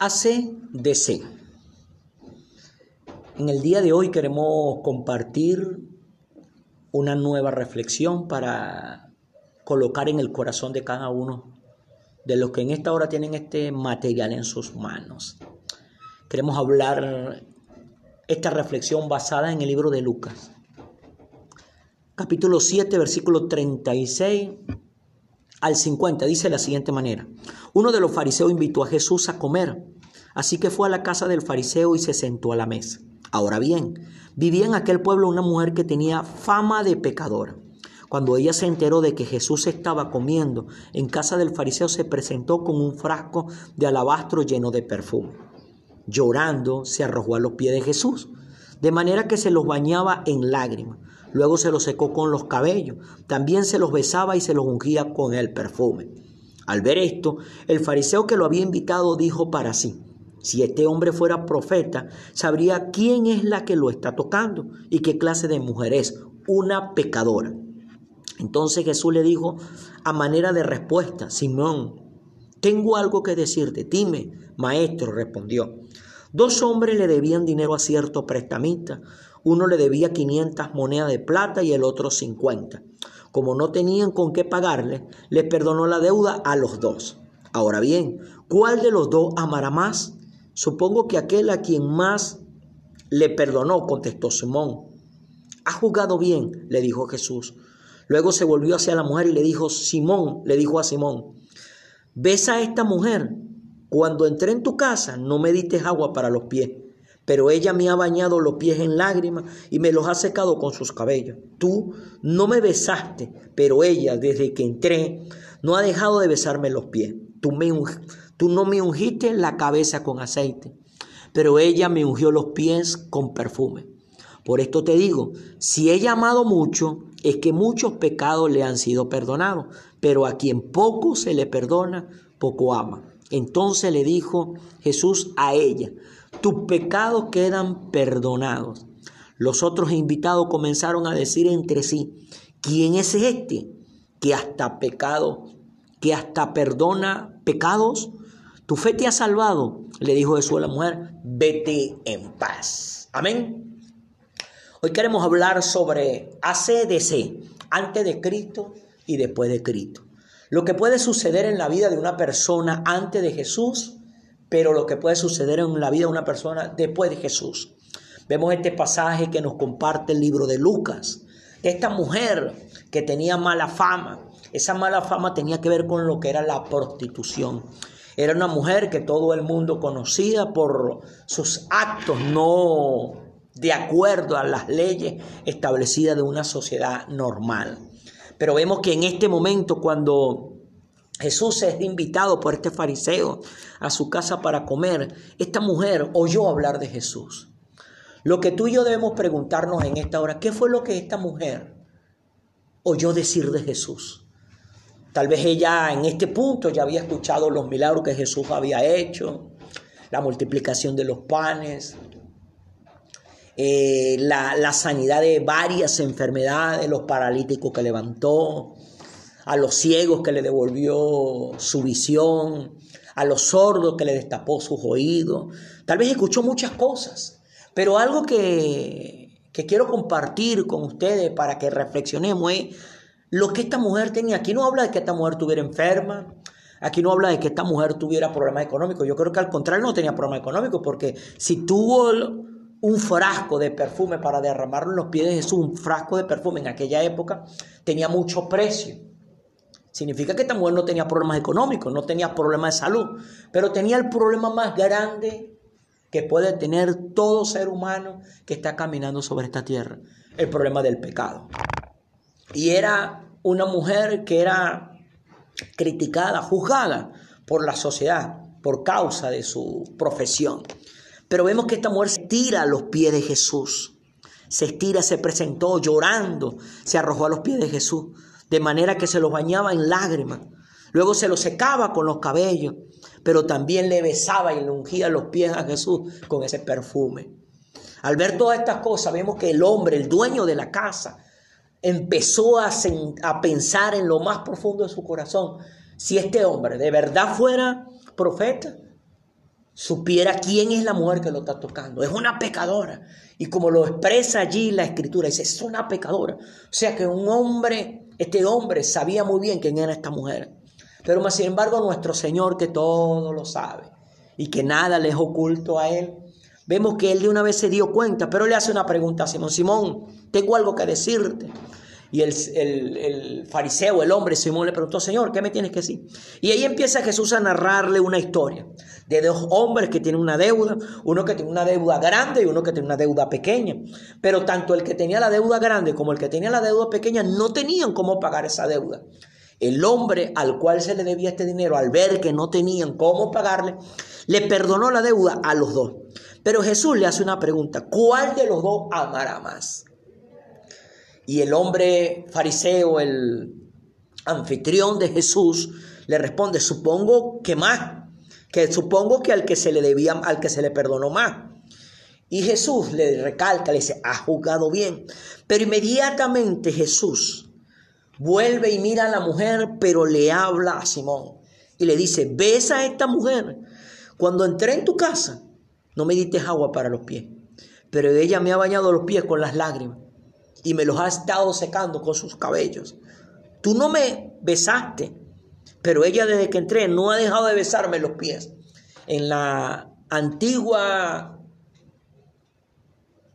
ACDC. En el día de hoy queremos compartir una nueva reflexión para colocar en el corazón de cada uno de los que en esta hora tienen este material en sus manos. Queremos hablar esta reflexión basada en el libro de Lucas, capítulo 7, versículo 36 al 50. Dice de la siguiente manera. Uno de los fariseos invitó a Jesús a comer, así que fue a la casa del fariseo y se sentó a la mesa. Ahora bien, vivía en aquel pueblo una mujer que tenía fama de pecadora. Cuando ella se enteró de que Jesús estaba comiendo en casa del fariseo, se presentó con un frasco de alabastro lleno de perfume. Llorando, se arrojó a los pies de Jesús, de manera que se los bañaba en lágrimas. Luego se los secó con los cabellos. También se los besaba y se los ungía con el perfume. Al ver esto, el fariseo que lo había invitado dijo para sí, si este hombre fuera profeta, sabría quién es la que lo está tocando y qué clase de mujer es, una pecadora. Entonces Jesús le dijo a manera de respuesta, Simón, tengo algo que decirte, dime, maestro, respondió. Dos hombres le debían dinero a cierto prestamista, uno le debía 500 monedas de plata y el otro 50. Como no tenían con qué pagarle, les perdonó la deuda a los dos. Ahora bien, ¿cuál de los dos amará más? Supongo que aquel a quien más le perdonó, contestó Simón. Ha jugado bien, le dijo Jesús. Luego se volvió hacia la mujer y le dijo, Simón, le dijo a Simón, ¿ves a esta mujer? Cuando entré en tu casa no me diste agua para los pies pero ella me ha bañado los pies en lágrimas y me los ha secado con sus cabellos. Tú no me besaste, pero ella, desde que entré, no ha dejado de besarme los pies. Tú, me, tú no me ungiste la cabeza con aceite, pero ella me ungió los pies con perfume. Por esto te digo, si ella ha amado mucho, es que muchos pecados le han sido perdonados, pero a quien poco se le perdona, poco ama. Entonces le dijo Jesús a ella, tus pecados quedan perdonados. Los otros invitados comenzaron a decir entre sí, ¿quién es este que hasta pecado, que hasta perdona pecados? Tu fe te ha salvado, le dijo Jesús a la mujer, vete en paz. Amén. Hoy queremos hablar sobre ACDC, antes de Cristo y después de Cristo. Lo que puede suceder en la vida de una persona antes de Jesús pero lo que puede suceder en la vida de una persona después de Jesús. Vemos este pasaje que nos comparte el libro de Lucas. Esta mujer que tenía mala fama, esa mala fama tenía que ver con lo que era la prostitución. Era una mujer que todo el mundo conocía por sus actos no de acuerdo a las leyes establecidas de una sociedad normal. Pero vemos que en este momento cuando Jesús es invitado por este fariseo a su casa para comer. Esta mujer oyó hablar de Jesús. Lo que tú y yo debemos preguntarnos en esta hora, ¿qué fue lo que esta mujer oyó decir de Jesús? Tal vez ella en este punto ya había escuchado los milagros que Jesús había hecho, la multiplicación de los panes, eh, la, la sanidad de varias enfermedades, los paralíticos que levantó, a los ciegos que le devolvió su visión, a los sordos que le destapó sus oídos. Tal vez escuchó muchas cosas, pero algo que, que quiero compartir con ustedes para que reflexionemos es lo que esta mujer tenía. Aquí no habla de que esta mujer estuviera enferma, Aquí no habla de que esta mujer tuviera problemas económicos. Yo creo que al contrario no tenía problemas económicos, porque si tuvo un frasco de perfume para derramarlo en los pies de Jesús, un frasco de perfume en aquella época tenía mucho precio. Significa que esta mujer no tenía problemas económicos, no tenía problemas de salud, pero tenía el problema más grande que puede tener todo ser humano que está caminando sobre esta tierra, el problema del pecado. Y era una mujer que era criticada, juzgada por la sociedad por causa de su profesión. Pero vemos que esta mujer se tira a los pies de Jesús. Se estira, se presentó llorando, se arrojó a los pies de Jesús de manera que se los bañaba en lágrimas. Luego se los secaba con los cabellos, pero también le besaba y le ungía los pies a Jesús con ese perfume. Al ver todas estas cosas, vemos que el hombre, el dueño de la casa, empezó a, pensar en lo más profundo de su corazón. Si este hombre de verdad fuera profeta, supiera quién es la mujer que lo está tocando. Es una pecadora. Y como lo expresa allí la escritura, dice, es una pecadora. O sea que un hombre, este hombre sabía muy bien quién era esta mujer. Pero más sin embargo nuestro Señor que todo lo sabe y que nada le es oculto a él, vemos que él de una vez se dio cuenta, pero le hace una pregunta a Simón, Simón, tengo algo que decirte. Y el, el, fariseo, el hombre Simón le preguntó, Señor, ¿qué me tienes que decir? Y ahí empieza Jesús a narrarle una historia de dos hombres que tienen una deuda, uno que tiene una deuda grande y uno que tiene una deuda pequeña. Pero tanto el que tenía la deuda grande como el que tenía la deuda pequeña no tenían cómo pagar esa deuda. El hombre al cual se le debía este dinero, al ver que no tenían cómo pagarle, le perdonó la deuda a los dos. Pero Jesús le hace una pregunta, ¿cuál de los dos amará más? Y el hombre fariseo, el anfitrión de Jesús, le responde, supongo que más, que supongo que al que se le debía, al que se le perdonó más. Y Jesús le recalca, le dice, ha jugado bien. Pero inmediatamente Jesús vuelve y mira a la mujer, pero le habla a Simón. Y le dice, ves a esta mujer. Cuando entré en tu casa, no me diste agua para los pies, pero ella me ha bañado los pies con las lágrimas y me los ha estado secando con sus cabellos. Tú no me besaste, pero ella desde que entré no ha dejado de besarme los pies. En la antigua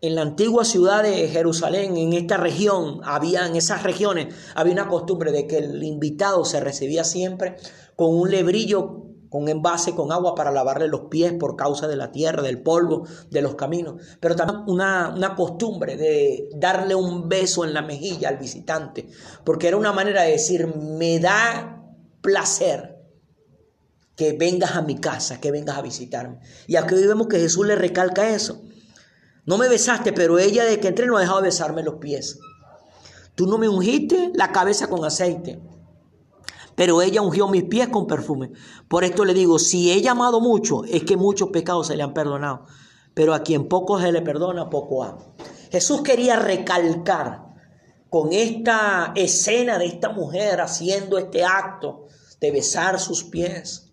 en la antigua ciudad de Jerusalén, en esta región, había en esas regiones había una costumbre de que el invitado se recibía siempre con un lebrillo con envase con agua para lavarle los pies por causa de la tierra, del polvo, de los caminos. Pero también una, una costumbre de darle un beso en la mejilla al visitante, porque era una manera de decir, me da placer que vengas a mi casa, que vengas a visitarme. Y aquí vemos que Jesús le recalca eso. No me besaste, pero ella de que entré no ha dejado de besarme los pies. Tú no me ungiste la cabeza con aceite pero ella ungió mis pies con perfume. Por esto le digo, si ella ha amado mucho, es que muchos pecados se le han perdonado. Pero a quien poco se le perdona, poco ama. Jesús quería recalcar con esta escena de esta mujer haciendo este acto de besar sus pies,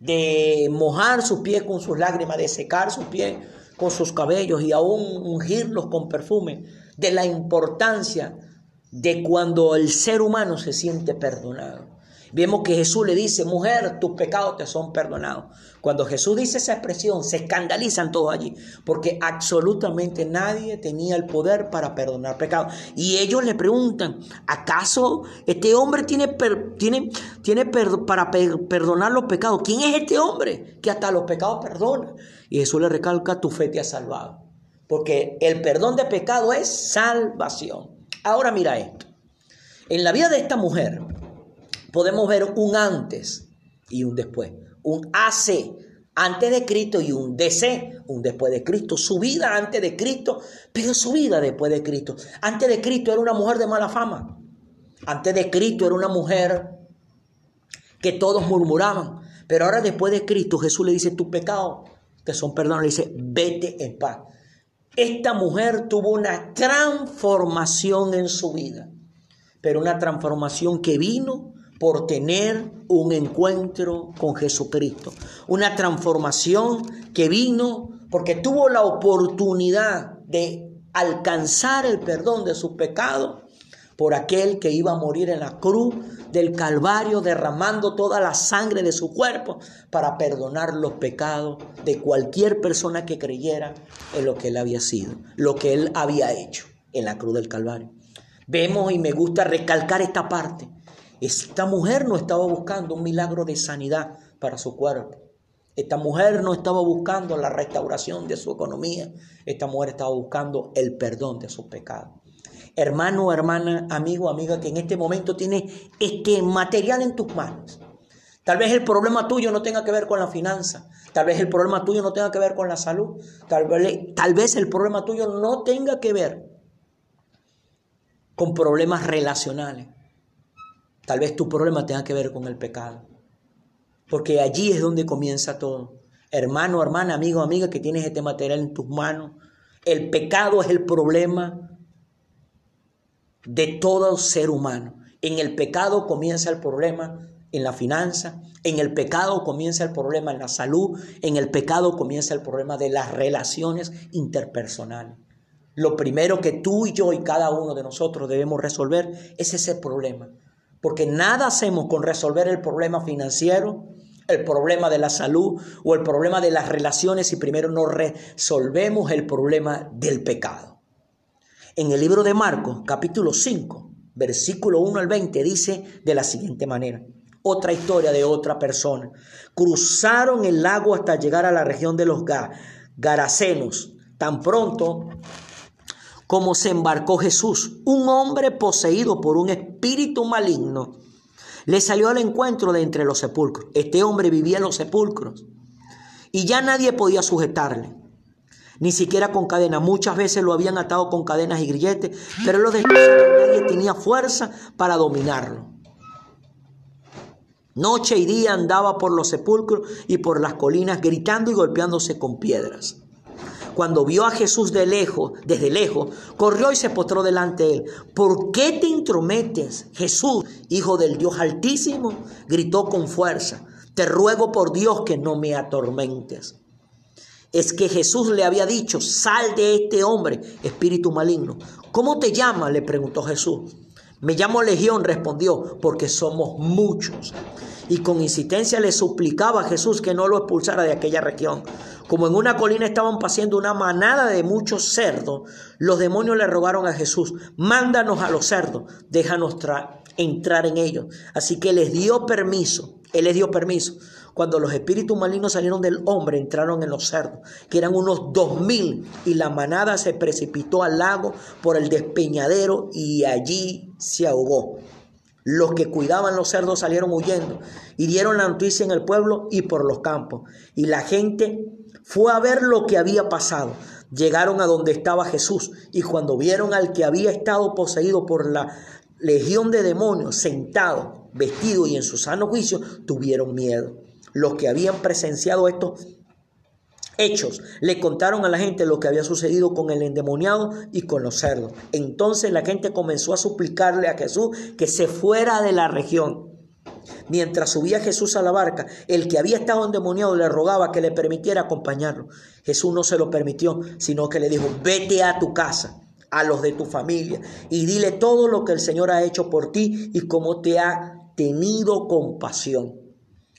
de mojar sus pies con sus lágrimas, de secar sus pies con sus cabellos y aún ungirlos con perfume, de la importancia de cuando el ser humano se siente perdonado. Vemos que Jesús le dice, mujer, tus pecados te son perdonados. Cuando Jesús dice esa expresión, se escandalizan todos allí, porque absolutamente nadie tenía el poder para perdonar pecados. Y ellos le preguntan, ¿acaso este hombre tiene, tiene, tiene para perdonar los pecados? ¿Quién es este hombre que hasta los pecados perdona? Y Jesús le recalca, tu fe te ha salvado. Porque el perdón de pecado es salvación. Ahora mira esto. En la vida de esta mujer, podemos ver un antes y un después, un AC antes de Cristo y un DC, un después de Cristo, su vida antes de Cristo, pero su vida después de Cristo. Antes de Cristo era una mujer de mala fama. Antes de Cristo era una mujer que todos murmuraban. Pero ahora después de Cristo Jesús le dice, tus pecados te son perdonados. Le dice, vete en paz. Esta mujer tuvo una transformación en su vida, pero una transformación que vino por tener un encuentro con Jesucristo. Una transformación que vino porque tuvo la oportunidad de alcanzar el perdón de sus pecados por aquel que iba a morir en la cruz del Calvario, derramando toda la sangre de su cuerpo para perdonar los pecados de cualquier persona que creyera en lo que él había sido, lo que él había hecho en la cruz del Calvario. Vemos y me gusta recalcar esta parte esta mujer no estaba buscando un milagro de sanidad para su cuerpo. Esta mujer no estaba buscando la restauración de su economía. Esta mujer estaba buscando el perdón de sus pecados. Hermano, hermana, amigo, amiga, que en este momento tiene este material en tus manos. Tal vez el problema tuyo no tenga que ver con la finanza. Tal vez el problema tuyo no tenga que ver con la salud. Tal vez, tal vez el problema tuyo no tenga que ver con problemas relacionales. Tal vez tu problema tenga que ver con el pecado. Porque allí es donde comienza todo. Hermano, hermana, amigo, amiga, que tienes este material en tus manos. El pecado es el problema de todo ser humano. En el pecado comienza el problema en la finanza, en el pecado comienza el problema en la salud, en el pecado comienza el problema de las relaciones interpersonales. Lo primero que tú y yo y cada uno de nosotros debemos resolver es ese problema. Porque nada hacemos con resolver el problema financiero, el problema de la salud o el problema de las relaciones si primero no resolvemos el problema del pecado. En el libro de Marcos, capítulo 5, versículo 1 al 20, dice de la siguiente manera. Otra historia de otra persona. Cruzaron el lago hasta llegar a la región de los Garacenos. Tan pronto como se embarcó Jesús, un hombre poseído por un espíritu maligno, le salió al encuentro de entre los sepulcros. Este hombre vivía en los sepulcros y ya nadie podía sujetarle, ni siquiera con cadena. Muchas veces lo habían atado con cadenas y grilletes, pero lo después nadie tenía fuerza para dominarlo. Noche y día andaba por los sepulcros y por las colinas gritando y golpeándose con piedras cuando vio a Jesús de lejos, desde lejos, corrió y se postró delante de él. ¿Por qué te intrometes, Jesús, Hijo del Dios Altísimo? gritó con fuerza. Te ruego por Dios que no me atormentes. Es que Jesús le había dicho, sal de este hombre, espíritu maligno. ¿Cómo te llamas? le preguntó Jesús. Me llamo Legión, respondió, porque somos muchos. Y con insistencia le suplicaba a Jesús que no lo expulsara de aquella región. Como en una colina estaban paseando una manada de muchos cerdos, los demonios le rogaron a Jesús, mándanos a los cerdos, déjanos entrar en ellos. Así que les dio permiso, él les dio permiso. Cuando los espíritus malignos salieron del hombre, entraron en los cerdos, que eran unos dos mil, y la manada se precipitó al lago por el despeñadero y allí se ahogó. Los que cuidaban los cerdos salieron huyendo y dieron la noticia en el pueblo y por los campos. Y la gente fue a ver lo que había pasado. Llegaron a donde estaba Jesús y cuando vieron al que había estado poseído por la legión de demonios sentado, vestido y en su sano juicio, tuvieron miedo. Los que habían presenciado estos hechos le contaron a la gente lo que había sucedido con el endemoniado y con los cerdos. Entonces la gente comenzó a suplicarle a Jesús que se fuera de la región. Mientras subía Jesús a la barca, el que había estado endemoniado le rogaba que le permitiera acompañarlo. Jesús no se lo permitió, sino que le dijo, vete a tu casa, a los de tu familia, y dile todo lo que el Señor ha hecho por ti y cómo te ha tenido compasión.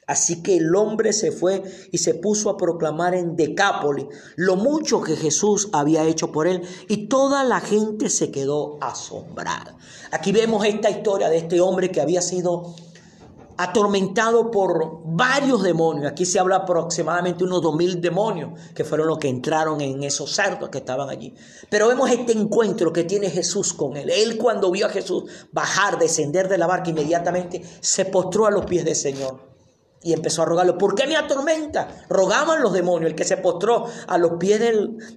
Así que el hombre se fue y se puso a proclamar en Decápolis lo mucho que Jesús había hecho por él y toda la gente se quedó asombrada. Aquí vemos esta historia de este hombre que había sido atormentado por varios demonios. Aquí se habla aproximadamente unos dos mil demonios que fueron los que entraron en esos cerdos que estaban allí. Pero vemos este encuentro que tiene Jesús con él. Él cuando vio a Jesús bajar, descender de la barca, inmediatamente se postró a los pies del Señor y empezó a rogarlo, ¿por qué me atormenta? Rogaban los demonios, el que se postró a los pies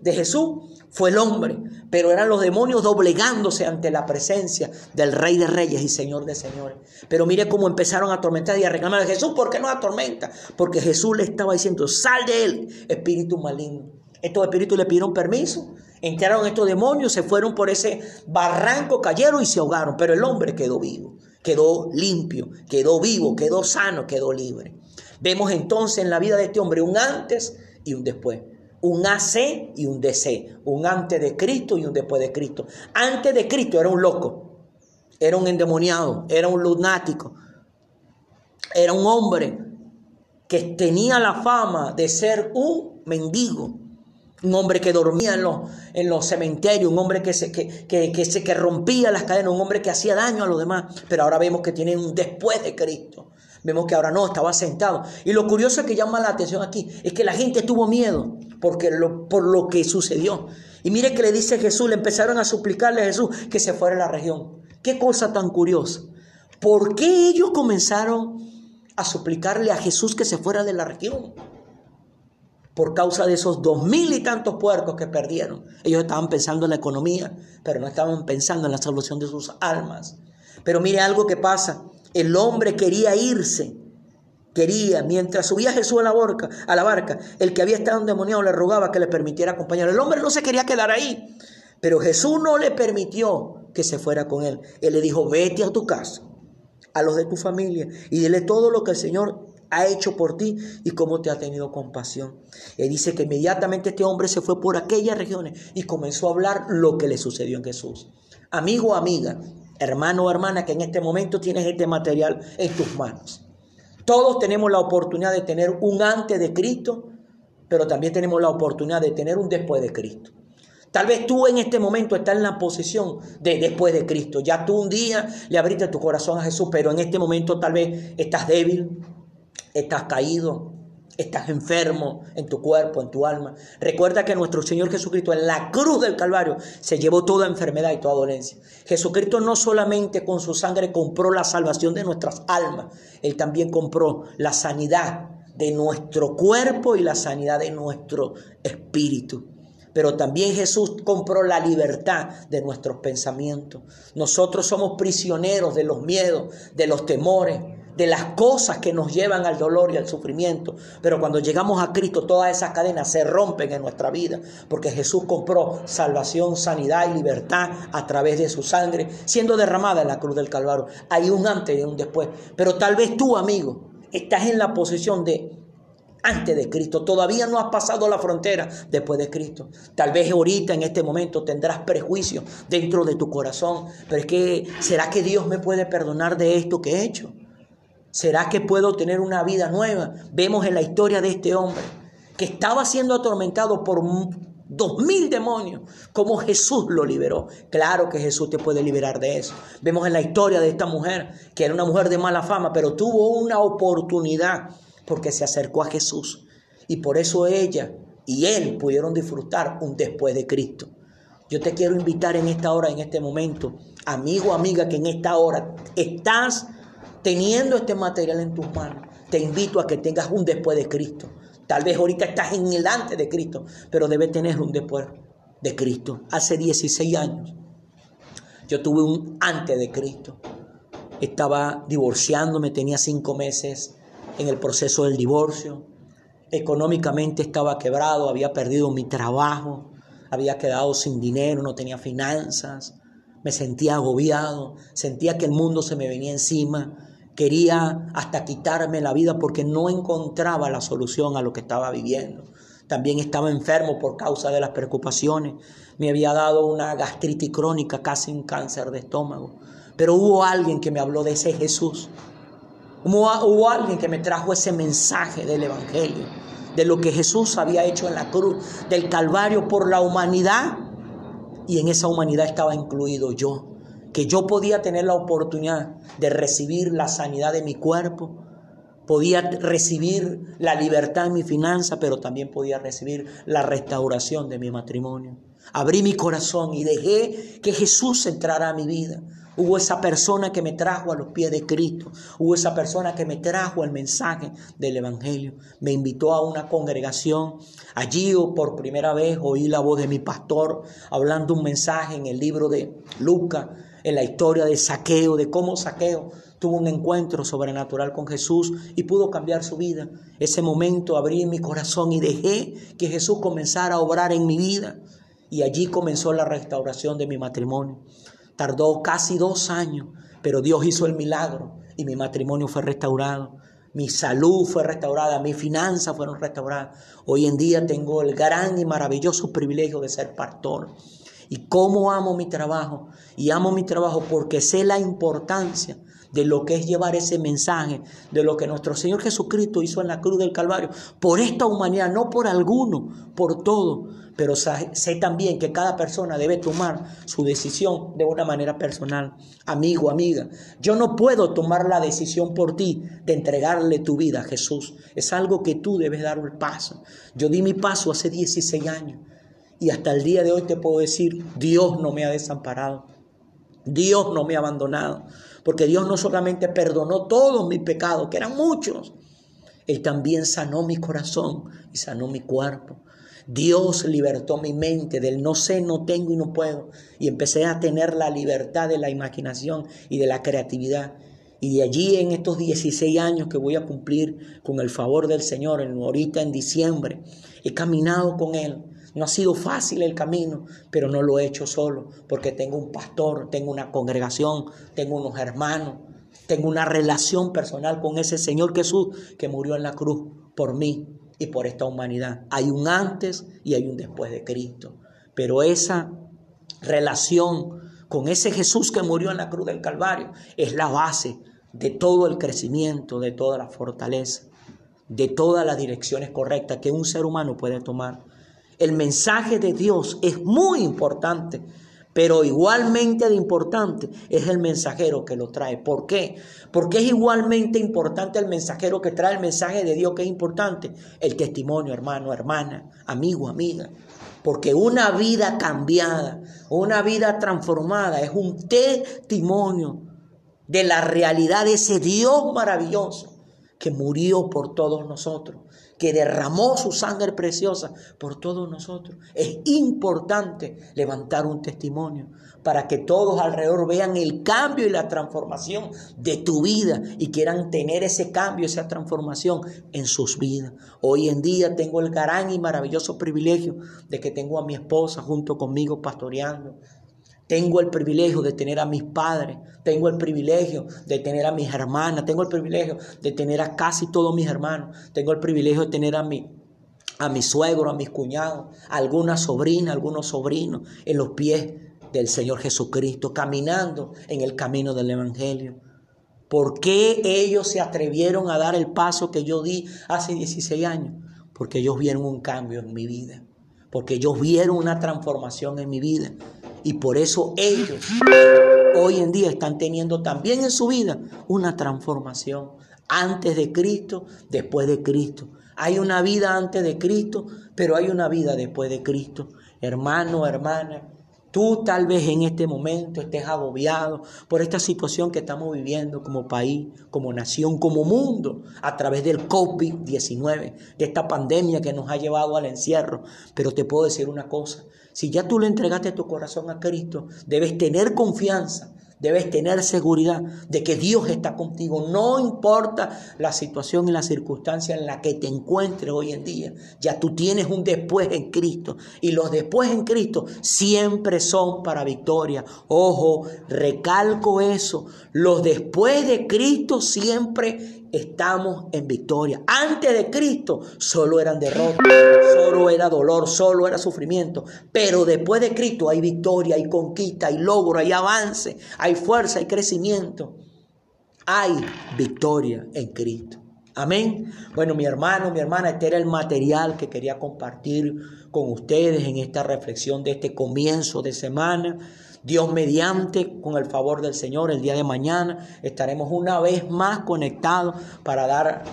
de Jesús fue el hombre, pero eran los demonios doblegándose ante la presencia del Rey de Reyes y Señor de Señores. Pero mire cómo empezaron a atormentar y a reclamar a Jesús, ¿por qué no atormenta? Porque Jesús le estaba diciendo, sal de él, espíritu maligno. Estos espíritus le pidieron permiso, entraron estos demonios, se fueron por ese barranco, cayeron y se ahogaron, pero el hombre quedó vivo quedó limpio, quedó vivo, quedó sano, quedó libre. Vemos entonces en la vida de este hombre un antes y un después. Un AC y un DC. Un antes de Cristo y un después de Cristo. Antes de Cristo era un loco. Era un endemoniado. Era un lunático. Era un hombre que tenía la fama de ser un mendigo un hombre que dormía en los, en los cementerios, un hombre que, se, que, que, se, que rompía las cadenas, un hombre que hacía daño a los demás. Pero ahora vemos que tiene un después de Cristo. Vemos que ahora no, estaba sentado. Y lo curioso que llama la atención aquí es que la gente tuvo miedo porque lo, por lo que sucedió. Y mire que le dice Jesús, le empezaron a suplicarle a Jesús que se fuera a la región. Qué cosa tan curiosa. ¿Por qué ellos comenzaron a suplicarle a Jesús que se fuera de la región? por causa de esos dos mil y tantos puercos que perdieron. Ellos estaban pensando en la economía, pero no estaban pensando en la salvación de sus almas. Pero mire algo que pasa. El hombre quería irse. Quería, mientras subía Jesús a la, barca, a la barca, el que había estado endemoniado le rogaba que le permitiera acompañar. El hombre no se quería quedar ahí, pero Jesús no le permitió que se fuera con él. Él le dijo, vete a tu casa, a los de tu familia y dile todo lo que el Señor ha hecho por ti y cómo te ha tenido compasión. Y dice que inmediatamente este hombre se fue por aquellas regiones y comenzó a hablar lo que le sucedió en Jesús. Amigo o amiga, hermano o hermana, que en este momento tienes este material en tus manos. Todos tenemos la oportunidad de tener un antes de Cristo, pero también tenemos la oportunidad de tener un después de Cristo. Tal vez tú en este momento estás en la posición de después de Cristo. Ya tú un día le abriste tu corazón a Jesús, pero en este momento tal vez estás débil, estás caído, estás enfermo en tu cuerpo, en tu alma. Recuerda que nuestro Señor Jesucristo en la cruz del Calvario se llevó toda enfermedad y toda dolencia. Jesucristo no solamente con su sangre compró la salvación de nuestras almas, Él también compró la sanidad de nuestro cuerpo y la sanidad de nuestro espíritu. Pero también Jesús compró la libertad de nuestros pensamientos. Nosotros somos prisioneros de los miedos, de los temores, de las cosas que nos llevan al dolor y al sufrimiento. Pero cuando llegamos a Cristo, todas esas cadenas se rompen en nuestra vida, porque Jesús compró salvación, sanidad y libertad a través de su sangre, siendo derramada en la cruz del Calvario. Hay un antes y un después. Pero tal vez tú, amigo, estás en la posición de antes de Cristo. Todavía no has pasado la frontera después de Cristo. Tal vez ahorita, en este momento, tendrás prejuicio dentro de tu corazón. Pero es que, ¿será que Dios me puede perdonar de esto que he hecho? ¿Será que puedo tener una vida nueva? Vemos en la historia de este hombre que estaba siendo atormentado por dos mil demonios, como Jesús lo liberó. Claro que Jesús te puede liberar de eso. Vemos en la historia de esta mujer, que era una mujer de mala fama, pero tuvo una oportunidad porque se acercó a Jesús. Y por eso ella y él pudieron disfrutar un después de Cristo. Yo te quiero invitar en esta hora, en este momento, amigo, amiga, que en esta hora estás teniendo este material en tus manos, te invito a que tengas un después de Cristo. Tal vez ahorita estás en el antes de Cristo, pero debes tener un después de Cristo. Hace 16 años yo tuve un antes de Cristo. Estaba divorciándome, tenía cinco meses en el proceso del divorcio. Económicamente estaba quebrado, había perdido mi trabajo, había quedado sin dinero, no tenía finanzas. Me sentía agobiado, sentía que el mundo se me venía encima Quería hasta quitarme la vida porque no encontraba la solución a lo que estaba viviendo. También estaba enfermo por causa de las preocupaciones. Me había dado una gastritis crónica, casi un cáncer de estómago. Pero hubo alguien que me habló de ese Jesús. Hubo, alguien que me trajo ese mensaje del Evangelio, de lo que Jesús había hecho en la cruz, del Calvario por la humanidad. Y en esa humanidad estaba incluido yo que yo podía tener la oportunidad de recibir la sanidad de mi cuerpo, podía recibir la libertad en mi finanza, pero también podía recibir la restauración de mi matrimonio. Abrí mi corazón y dejé que Jesús entrara a mi vida. Hubo esa persona que me trajo a los pies de Cristo. Hubo esa persona que me trajo el mensaje del Evangelio. Me invitó a una congregación. Allí por primera vez oí la voz de mi pastor hablando un mensaje en el libro de Lucas en la historia de Saqueo, de cómo Saqueo tuvo un encuentro sobrenatural con Jesús y pudo cambiar su vida. Ese momento abrí mi corazón y dejé que Jesús comenzara a obrar en mi vida. Y allí comenzó la restauración de mi matrimonio. Tardó casi dos años, pero Dios hizo el milagro y mi matrimonio fue restaurado. Mi salud fue restaurada, mis finanzas fueron restauradas. Hoy en día tengo el gran y maravilloso privilegio de ser pastor y cómo amo mi trabajo. Y amo mi trabajo porque sé la importancia de lo que es llevar ese mensaje, de lo que nuestro Señor Jesucristo hizo en la cruz del Calvario, por esta humanidad, no por alguno, por todo. Pero sé también que cada persona debe tomar su decisión de una manera personal. Amigo, amiga, yo no puedo tomar la decisión por ti de entregarle tu vida a Jesús. Es algo que tú debes dar el paso. Yo di mi paso hace 16 años. Y hasta el día de hoy te puedo decir, Dios no me ha desamparado. Dios no me ha abandonado. Porque Dios no solamente perdonó todos mis pecados, que eran muchos. Él también sanó mi corazón y sanó mi cuerpo. Dios libertó mi mente del no sé, no tengo y no puedo. Y empecé a tener la libertad de la imaginación y de la creatividad. Y de allí en estos 16 años que voy a cumplir con el favor del Señor, ahorita en diciembre, he caminado con Él no ha sido fácil el camino, pero no lo he hecho solo, porque tengo un pastor, tengo una congregación, tengo unos hermanos Tengo una relación personal con ese Señor Jesús que murió en la cruz por mí y por esta humanidad. Hay un antes y hay un después de Cristo. Pero esa relación con ese Jesús que murió en la cruz del Calvario es la base de todo el crecimiento, de toda la fortaleza, de todas las direcciones correctas que un ser humano puede tomar. El mensaje de Dios es muy importante, pero igualmente de importante es el mensajero que lo trae. ¿Por qué? Porque es igualmente importante el mensajero que trae el mensaje de Dios que es importante. El testimonio, hermano, hermana, amigo, amiga. Porque una vida cambiada, una vida transformada es un testimonio de la realidad de ese Dios maravilloso que murió por todos nosotros, que derramó su sangre preciosa por todos nosotros. Es importante levantar un testimonio para que todos alrededor vean el cambio y la transformación de tu vida y quieran tener ese cambio, esa transformación en sus vidas. Hoy en día tengo el gran y maravilloso privilegio de que tengo a mi esposa junto conmigo pastoreando tengo el privilegio de tener a mis padres, tengo el privilegio de tener a mis hermanas, tengo el privilegio de tener a casi todos mis hermanos, tengo el privilegio de tener a mi, a mi suegro, a mis cuñados, a alguna sobrina, algunos sobrinos en los pies del Señor Jesucristo, caminando en el camino del Evangelio. ¿Por qué ellos se atrevieron a dar el paso que yo di hace 16 años? Porque ellos vieron un cambio en mi vida, porque ellos vieron una transformación en mi vida. Y por eso ellos hoy en día están teniendo también en su vida una transformación. Antes de Cristo, después de Cristo. Hay una vida antes de Cristo, pero hay una vida después de Cristo. Hermano, hermana, Tú tal vez en este momento estés agobiado por esta situación que estamos viviendo como país, como nación, como mundo, a través del COVID-19, de esta pandemia que nos ha llevado al encierro. Pero te puedo decir una cosa, si ya tú le entregaste tu corazón a Cristo, debes tener confianza Debes tener seguridad de que Dios está contigo. No importa la situación y la circunstancia en la que te encuentres hoy en día. Ya tú tienes un después en Cristo. Y los después en Cristo siempre son para victoria. Ojo, recalco eso. Los después de Cristo siempre estamos en victoria. Antes de Cristo solo eran derrotas, solo era dolor, solo era sufrimiento. Pero después de Cristo hay victoria, hay conquista, hay logro, hay avance, hay fuerza, hay crecimiento. Hay victoria en Cristo. Amén. Bueno, mi hermano, mi hermana, este era el material que quería compartir con ustedes en esta reflexión de este comienzo de semana. Dios mediante, con el favor del Señor, el día de mañana estaremos una vez más conectados para dar,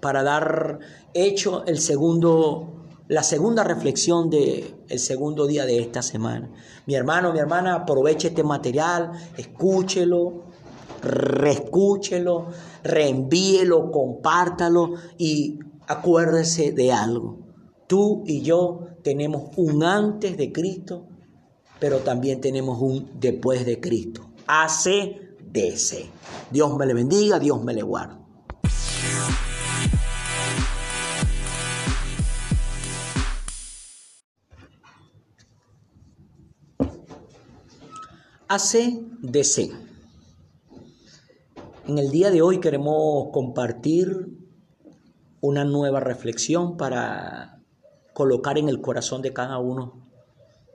para dar hecho el segundo, la segunda reflexión del el segundo día de esta semana. Mi hermano, mi hermana, aproveche este material, escúchelo, reescúchelo, reenvíelo, compártalo y acuérdese de algo. Tú y yo tenemos un antes de Cristo pero también tenemos un después de Cristo. ACDC. Dios me le bendiga, Dios me le guarde. ACDC. En el día de hoy queremos compartir una nueva reflexión para colocar en el corazón de cada uno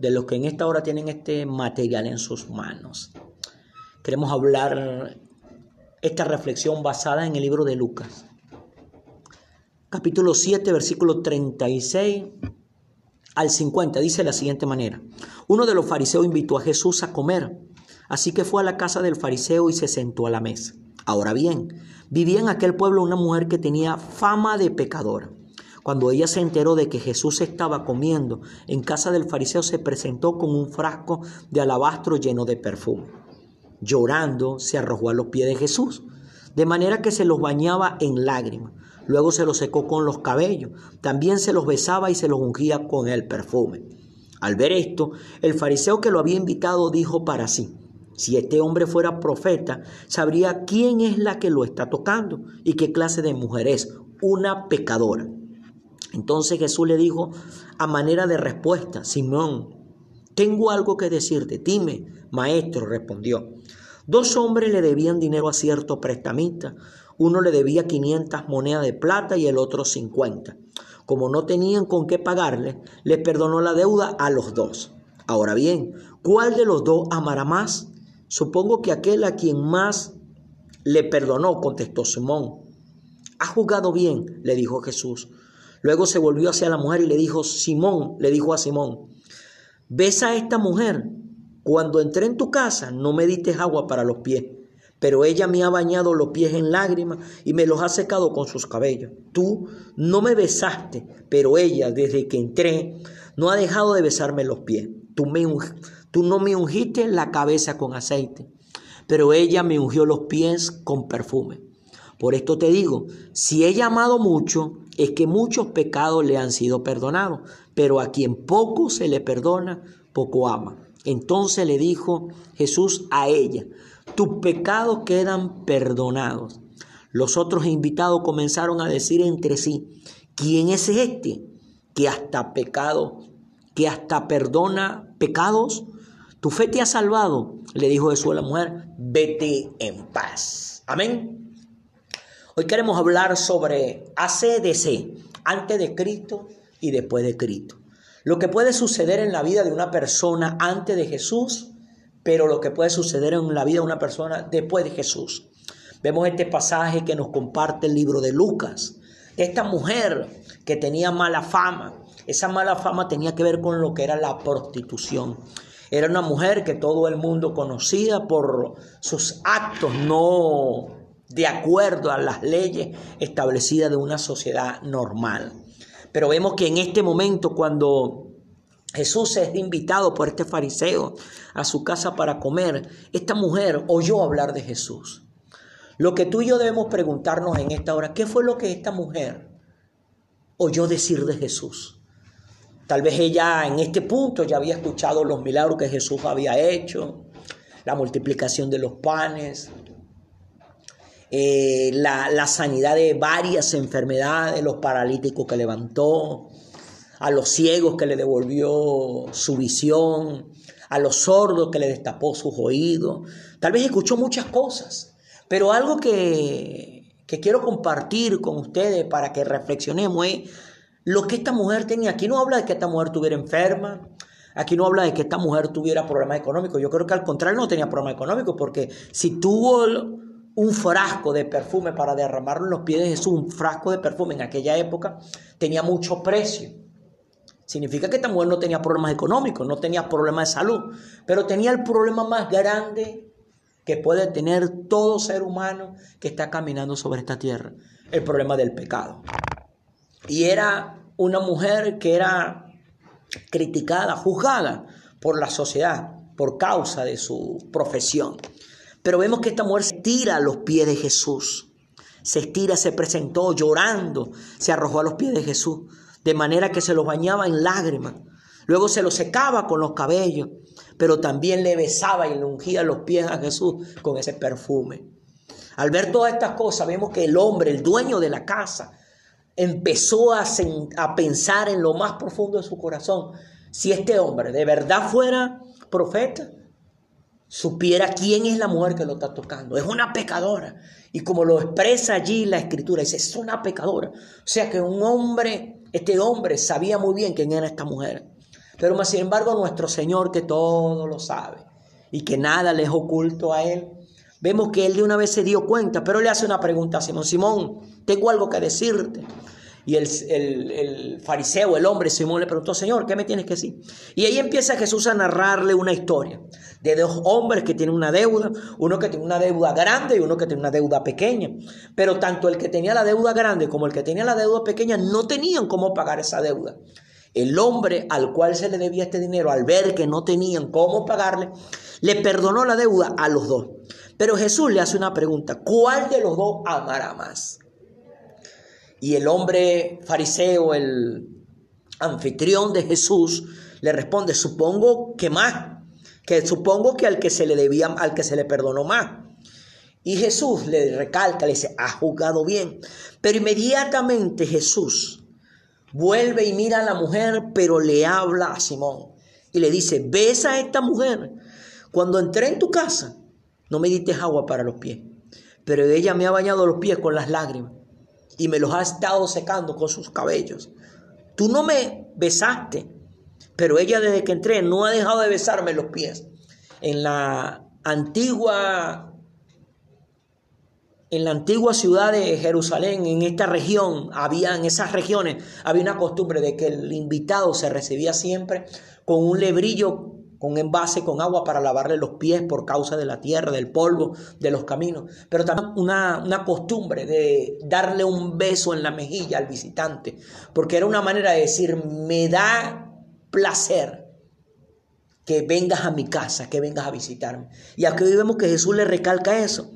de los que en esta hora tienen este material en sus manos. Queremos hablar esta reflexión basada en el libro de Lucas. Capítulo 7, versículo 36 al 50. Dice de la siguiente manera. Uno de los fariseos invitó a Jesús a comer. Así que fue a la casa del fariseo y se sentó a la mesa. Ahora bien, vivía en aquel pueblo una mujer que tenía fama de pecadora. Cuando ella se enteró de que Jesús estaba comiendo en casa del fariseo, se presentó con un frasco de alabastro lleno de perfume. Llorando, se arrojó a los pies de Jesús, de manera que se los bañaba en lágrimas. Luego se los secó con los cabellos. También se los besaba y se los ungía con el perfume. Al ver esto, el fariseo que lo había invitado dijo para sí, si este hombre fuera profeta, sabría quién es la que lo está tocando y qué clase de mujer es, una pecadora. Entonces Jesús le dijo a manera de respuesta, Simón, tengo algo que decirte. Dime, maestro, respondió. Dos hombres le debían dinero a cierto prestamista. Uno le debía 500 monedas de plata y el otro 50. Como no tenían con qué pagarle, le perdonó la deuda a los dos. Ahora bien, ¿cuál de los dos amará más? Supongo que aquel a quien más le perdonó, contestó Simón. Ha jugado bien, le dijo Jesús. Luego se volvió hacia la mujer y le dijo, Simón, le dijo a Simón, ¿ves a esta mujer? Cuando entré en tu casa no me diste agua para los pies, pero ella me ha bañado los pies en lágrimas y me los ha secado con sus cabellos. Tú no me besaste, pero ella desde que entré no ha dejado de besarme los pies. Tú, me, tú no me ungiste la cabeza con aceite, pero ella me ungió los pies con perfume. Por esto te digo, si ella ha amado mucho, es que muchos pecados le han sido perdonados, pero a quien poco se le perdona, poco ama. Entonces le dijo Jesús a ella, tus pecados quedan perdonados. Los otros invitados comenzaron a decir entre sí, ¿quién es este que hasta pecado, que hasta perdona pecados? Tu fe te ha salvado, le dijo Jesús a la mujer, vete en paz. Amén. Hoy queremos hablar sobre ACDC, antes de Cristo y después de Cristo. Lo que puede suceder en la vida de una persona antes de Jesús, pero lo que puede suceder en la vida de una persona después de Jesús. Vemos este pasaje que nos comparte el libro de Lucas. Esta mujer que tenía mala fama, esa mala fama tenía que ver con lo que era la prostitución. Era una mujer que todo el mundo conocía por sus actos no de acuerdo a las leyes establecidas de una sociedad normal. Pero vemos que en este momento cuando Jesús es invitado por este fariseo a su casa para comer, esta mujer oyó hablar de Jesús. Lo que tú y yo debemos preguntarnos en esta hora, ¿qué fue lo que esta mujer oyó decir de Jesús? Tal vez ella en este punto ya había escuchado los milagros que Jesús había hecho, la multiplicación de los panes, eh, la, sanidad de varias enfermedades, los paralíticos que levantó, a los ciegos que le devolvió su visión, a los sordos que le destapó sus oídos. Tal vez escuchó muchas cosas, pero algo que, que quiero compartir con ustedes para que reflexionemos es lo que esta mujer tenía. Aquí no habla de que esta mujer estuviera enferma, Aquí no habla de que esta mujer tuviera problemas económicos. Yo creo que al contrario no tenía problemas económicos, porque si tuvo un frasco de perfume para derramarlo en los pies de Jesús, un frasco de perfume en aquella época tenía mucho precio. Significa que esta mujer no tenía problemas económicos, no tenía problemas de salud, pero tenía el problema más grande que puede tener todo ser humano que está caminando sobre esta tierra, el problema del pecado. Y era una mujer que era criticada, juzgada por la sociedad por causa de su profesión. Pero vemos que esta mujer se tira a los pies de Jesús. Se estira, se presentó llorando, se arrojó a los pies de Jesús, de manera que se los bañaba en lágrimas. Luego se los secaba con los cabellos, pero también le besaba y le ungía los pies a Jesús con ese perfume. Al ver todas estas cosas, vemos que el hombre, el dueño de la casa, empezó a, a pensar en lo más profundo de su corazón. Si este hombre de verdad fuera profeta, supiera quién es la mujer que lo está tocando. Es una pecadora. Y como lo expresa allí la escritura, dice, es una pecadora. O sea que un hombre, este hombre sabía muy bien quién era esta mujer. Pero más sin embargo nuestro Señor que todo lo sabe y que nada le es oculto a él, vemos que él de una vez se dio cuenta, pero le hace una pregunta a Simón, Simón, tengo algo que decirte. Y el, el, fariseo, el hombre Simón le preguntó, Señor, ¿qué me tienes que decir? Y ahí empieza Jesús a narrarle una historia de dos hombres que tienen una deuda, uno que tiene una deuda grande y uno que tiene una deuda pequeña. Pero tanto el que tenía la deuda grande como el que tenía la deuda pequeña no tenían cómo pagar esa deuda. El hombre al cual se le debía este dinero, al ver que no tenían cómo pagarle, le perdonó la deuda a los dos. Pero Jesús le hace una pregunta, ¿cuál de los dos amará más? Y el hombre fariseo, el anfitrión de Jesús, le responde, supongo que más, que supongo que al que se le debía, al que se le perdonó más. Y Jesús le recalca, le dice, ha jugado bien. Pero inmediatamente Jesús vuelve y mira a la mujer, pero le habla a Simón. Y le dice, ves a esta mujer. Cuando entré en tu casa, no me diste agua para los pies, pero ella me ha bañado los pies con las lágrimas y me los ha estado secando con sus cabellos. Tú no me besaste, pero ella desde que entré no ha dejado de besarme los pies. En la antigua en la antigua ciudad de Jerusalén, en esta región, había en esas regiones había una costumbre de que el invitado se recibía siempre con un lebrillo con envase con agua para lavarle los pies por causa de la tierra, del polvo, de los caminos. Pero también una, una, costumbre de darle un beso en la mejilla al visitante, porque era una manera de decir, me da placer que vengas a mi casa, que vengas a visitarme. Y aquí vemos que Jesús le recalca eso.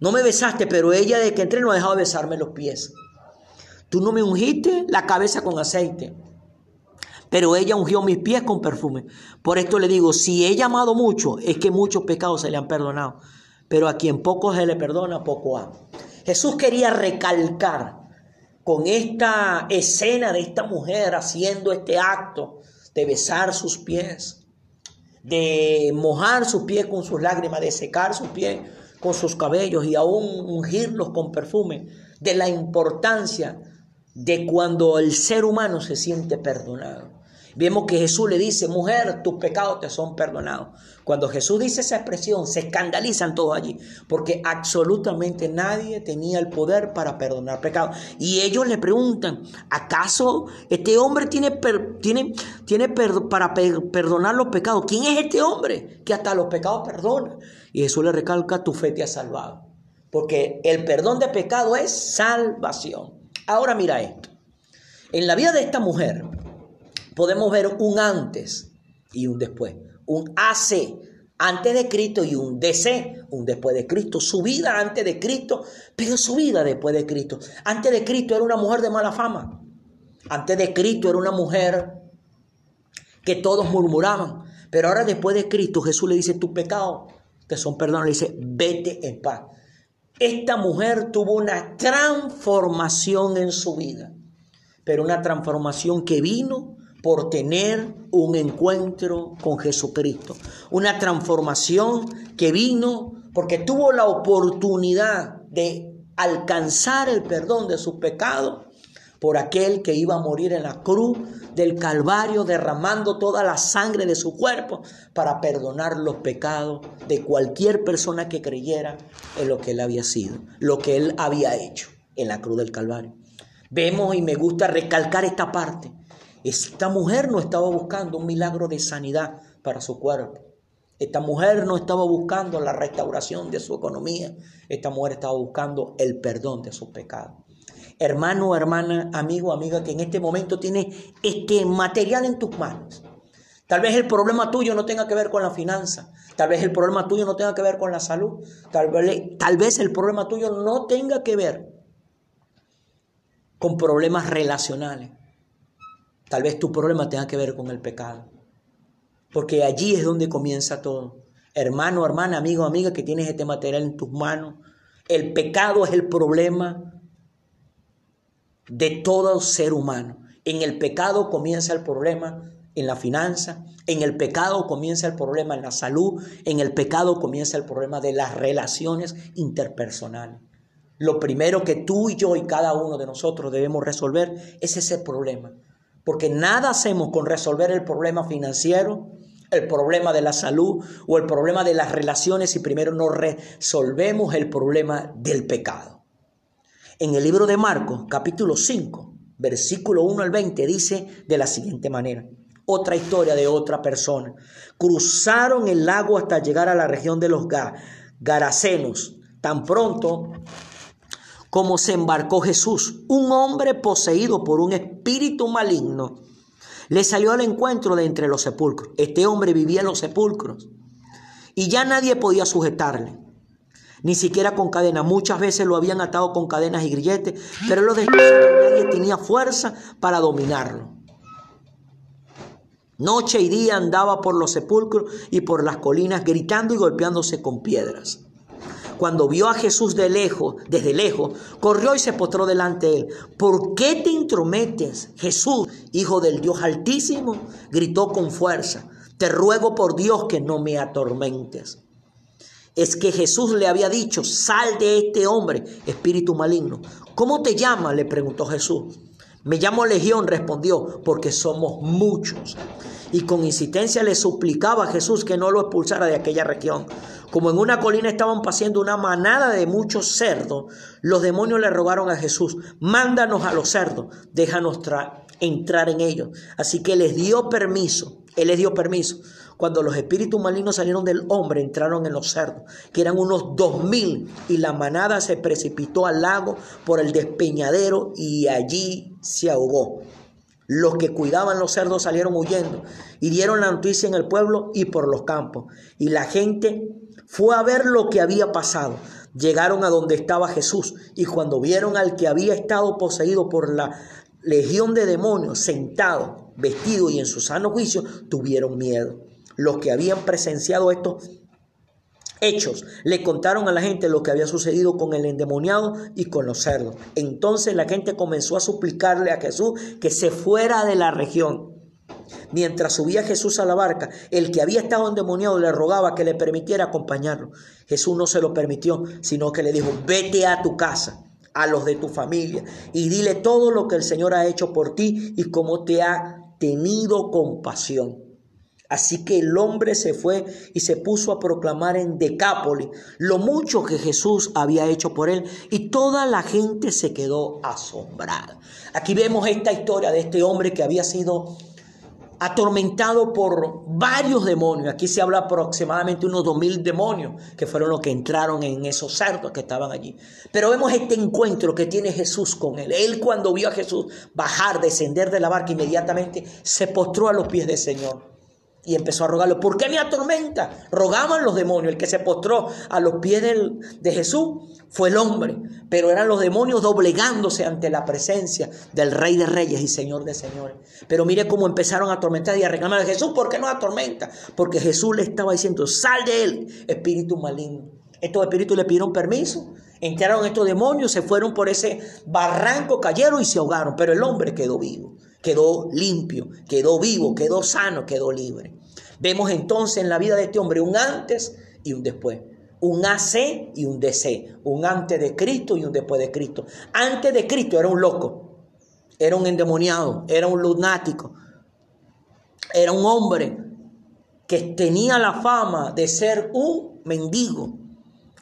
No me besaste, pero ella de que entré no ha dejado de besarme los pies. Tú no me ungiste la cabeza con aceite, pero ella ungió mis pies con perfume. Por esto le digo, si ella amado mucho, es que muchos pecados se le han perdonado. Pero a quien poco se le perdona, poco ama. Jesús quería recalcar con esta escena de esta mujer haciendo este acto de besar sus pies, de mojar sus pies con sus lágrimas, de secar sus pies con sus cabellos y aún ungirlos con perfume, de la importancia de cuando el ser humano se siente perdonado. Vemos que Jesús le dice, mujer, tus pecados te son perdonados. Cuando Jesús dice esa expresión, se escandalizan todos allí, porque absolutamente nadie tenía el poder para perdonar pecados. Y ellos le preguntan, ¿acaso este hombre tiene, tiene, tiene para perdonar los pecados? ¿Quién es este hombre que hasta los pecados perdona? Y Jesús le recalca, tu fe te ha salvado. Porque el perdón de pecado es salvación. Ahora mira esto. En la vida de esta mujer, podemos ver un antes y un después, un AC antes de Cristo y un DC, un después de Cristo, su vida antes de Cristo, pero su vida después de Cristo. Antes de Cristo era una mujer de mala fama. Antes de Cristo era una mujer que todos murmuraban. Pero ahora después de Cristo Jesús le dice, tu pecado te son perdonados. Le dice, vete en paz. Esta mujer tuvo una transformación en su vida, pero una transformación que vino por tener un encuentro con Jesucristo. Una transformación que vino porque tuvo la oportunidad de alcanzar el perdón de sus pecados por aquel que iba a morir en la cruz del Calvario, derramando toda la sangre de su cuerpo para perdonar los pecados de cualquier persona que creyera en lo que él había sido, lo que él había hecho en la cruz del Calvario. Vemos y me gusta recalcar esta parte esta mujer no estaba buscando un milagro de sanidad para su cuerpo. Esta mujer no estaba buscando la restauración de su economía. Esta mujer estaba buscando el perdón de sus pecados. Hermano, hermana, amigo, amiga, que en este momento tiene este material en tus manos. Tal vez el problema tuyo no tenga que ver con la finanza. Tal vez el problema tuyo no tenga que ver con la salud. Tal vez, tal vez el problema tuyo no tenga que ver con problemas relacionales. Tal vez tu problema tenga que ver con el pecado. Porque allí es donde comienza todo. Hermano, hermana, amigo, amiga, que tienes este material en tus manos. El pecado es el problema de todo ser humano. En el pecado comienza el problema en la finanza, en el pecado comienza el problema en la salud, en el pecado comienza el problema de las relaciones interpersonales. Lo primero que tú y yo y cada uno de nosotros debemos resolver es ese problema. Porque nada hacemos con resolver el problema financiero, el problema de la salud o el problema de las relaciones si primero no resolvemos el problema del pecado. En el libro de Marcos, capítulo 5, versículo 1 al 20, dice de la siguiente manera. Otra historia de otra persona. Cruzaron el lago hasta llegar a la región de los Garacenos. Tan pronto como se embarcó Jesús, un hombre poseído por un espíritu maligno, le salió al encuentro de entre los sepulcros. Este hombre vivía en los sepulcros y ya nadie podía sujetarle, ni siquiera con cadena. Muchas veces lo habían atado con cadenas y grilletes, pero lo que nadie tenía fuerza para dominarlo. Noche y día andaba por los sepulcros y por las colinas gritando y golpeándose con piedras cuando vio a Jesús de lejos, desde lejos, corrió y se postró delante de él. ¿Por qué te intrometes, Jesús, Hijo del Dios Altísimo? Gritó con fuerza. Te ruego por Dios que no me atormentes. es que Jesús le había dicho, sal de este hombre, espíritu maligno. ¿Cómo te llamas? le preguntó Jesús. Me llamo Legión, respondió, porque somos muchos. Y con insistencia le suplicaba a Jesús que no lo expulsara de aquella región. Como en una colina estaban paseando una manada de muchos cerdos, los demonios le rogaron a Jesús, mándanos a los cerdos, déjanos entrar en ellos. Así que les dio permiso, él les dio permiso. Cuando los espíritus malignos salieron del hombre, entraron en los cerdos, que eran unos dos mil, y la manada se precipitó al lago por el despeñadero y allí se ahogó. Los que cuidaban los cerdos salieron huyendo y dieron la noticia en el pueblo y por los campos. Y la gente fue a ver lo que había pasado. Llegaron a donde estaba Jesús y cuando vieron al que había estado poseído por la legión de demonios sentado, vestido y en su sano juicio, tuvieron miedo. Los que habían presenciado estos hechos le contaron a la gente lo que había sucedido con el endemoniado y con los cerdos. Entonces la gente comenzó a suplicarle a Jesús que se fuera de la región. Mientras subía Jesús a la barca, el que había estado endemoniado le rogaba que le permitiera acompañarlo. Jesús no se lo permitió, sino que le dijo, vete a tu casa, a los de tu familia, y dile todo lo que el Señor ha hecho por ti y cómo te ha tenido compasión. Así que el hombre se fue y se puso a proclamar en Decápolis lo mucho que Jesús había hecho por él y toda la gente se quedó asombrada. Aquí vemos esta historia de este hombre que había sido atormentado por varios demonios. Aquí se habla aproximadamente unos dos mil demonios que fueron los que entraron en esos cerdos que estaban allí. Pero vemos este encuentro que tiene Jesús con él. Él cuando vio a Jesús bajar, descender de la barca, inmediatamente se postró a los pies del Señor y empezó a rogarle, ¿por qué me atormenta? Rogaban los demonios. El que se postró a los pies de Jesús fue el hombre, pero eran los demonios doblegándose ante la presencia del Rey de Reyes y Señor de Señores. Pero mire cómo empezaron a atormentar y a reclamar a Jesús, ¿por qué no atormenta? Porque Jesús le estaba diciendo, sal de él, espíritu maligno. Estos espíritus le pidieron permiso, entraron estos demonios, se fueron por ese barranco, cayeron y se ahogaron, pero el hombre quedó vivo quedó limpio, quedó vivo, quedó sano, quedó libre. Vemos entonces en la vida de este hombre un antes y un después. Un AC y un DC. Un antes de Cristo y un después de Cristo. Antes de Cristo era un loco. Era un endemoniado. Era un lunático. Era un hombre que tenía la fama de ser un mendigo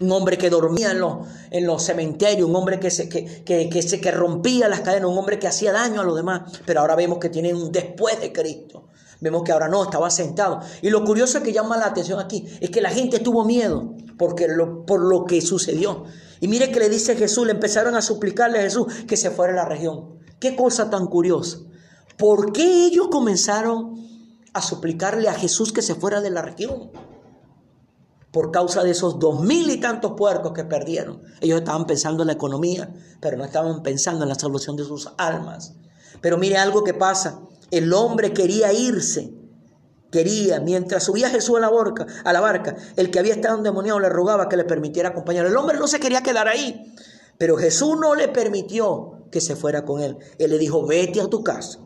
un hombre que dormía en los, en los cementerios, un hombre que, se, que, que, se, que rompía las cadenas, un hombre que hacía daño a los demás. Pero ahora vemos que tiene un después de Cristo. Vemos que ahora no, estaba sentado. Y lo curioso que llama la atención aquí es que la gente tuvo miedo porque lo, por lo que sucedió. Y mire que le dice Jesús, le empezaron a suplicarle a Jesús que se fuera a la región. Qué cosa tan curiosa. ¿Por qué ellos comenzaron a suplicarle a Jesús que se fuera de la región? por causa de esos dos mil y tantos puercos que perdieron. Ellos estaban pensando en la economía, pero no estaban pensando en la salvación de sus almas. Pero mire algo que pasa. El hombre quería irse. Quería, mientras subía Jesús a la, barca, a la barca, el que había estado endemoniado le rogaba que le permitiera acompañar. El hombre no se quería quedar ahí, pero Jesús no le permitió que se fuera con él. Él le dijo, vete a tu casa,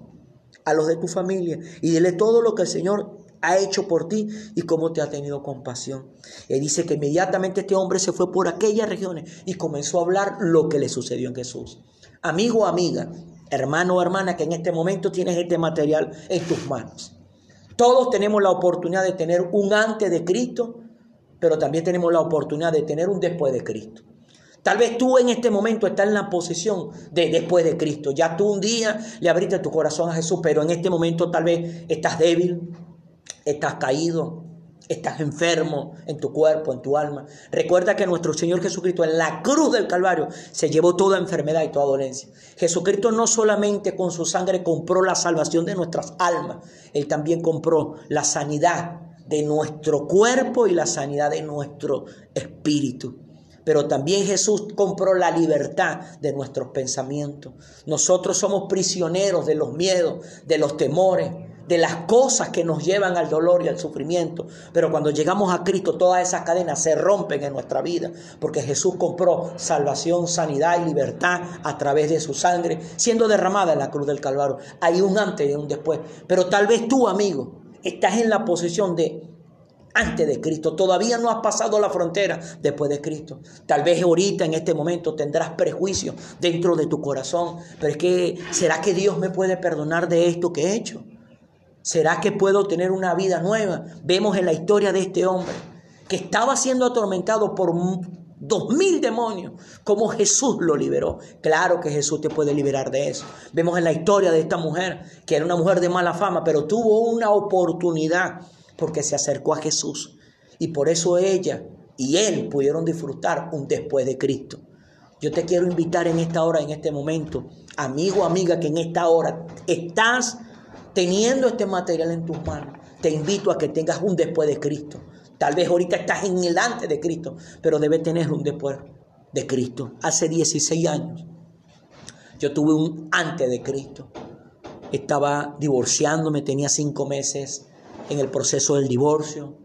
a los de tu familia, y dile todo lo que el Señor ha hecho por ti y cómo te ha tenido compasión. Él dice que inmediatamente este hombre se fue por aquellas regiones y comenzó a hablar lo que le sucedió en Jesús. Amigo o amiga, hermano o hermana que en este momento tienes este material en tus manos. Todos tenemos la oportunidad de tener un antes de Cristo, pero también tenemos la oportunidad de tener un después de Cristo. Tal vez tú en este momento estás en la posición de después de Cristo. Ya tú un día le abriste tu corazón a Jesús, pero en este momento tal vez estás débil, estás caído, estás enfermo en tu cuerpo, en tu alma. Recuerda que nuestro Señor Jesucristo en la cruz del Calvario se llevó toda enfermedad y toda dolencia. Jesucristo no solamente con su sangre compró la salvación de nuestras almas, Él también compró la sanidad de nuestro cuerpo y la sanidad de nuestro espíritu. Pero también Jesús compró la libertad de nuestros pensamientos. Nosotros somos prisioneros de los miedos, de los temores, de las cosas que nos llevan al dolor y al sufrimiento. Pero cuando llegamos a Cristo, todas esas cadenas se rompen en nuestra vida, porque Jesús compró salvación, sanidad y libertad a través de su sangre, siendo derramada en la cruz del Calvario. Hay un antes y un después. Pero tal vez tú, amigo, estás en la posición de antes de Cristo. Todavía no has pasado la frontera después de Cristo. Tal vez ahorita en este momento tendrás prejuicio dentro de tu corazón. Pero es que, ¿será que Dios me puede perdonar de esto que he hecho? ¿Será que puedo tener una vida nueva? Vemos en la historia de este hombre que estaba siendo atormentado por dos mil demonios, como Jesús lo liberó. Claro que Jesús te puede liberar de eso. Vemos en la historia de esta mujer, que era una mujer de mala fama, pero tuvo una oportunidad porque se acercó a Jesús. Y por eso ella y él pudieron disfrutar un después de Cristo. Yo te quiero invitar en esta hora, en este momento, amigo, amiga, que en esta hora estás teniendo este material en tus manos. Te invito a que tengas un después de Cristo. Tal vez ahorita estás en el antes de Cristo, pero debe tener un después de Cristo. Hace 16 años yo tuve un antes de Cristo. Estaba divorciándome, tenía cinco meses en el proceso del divorcio.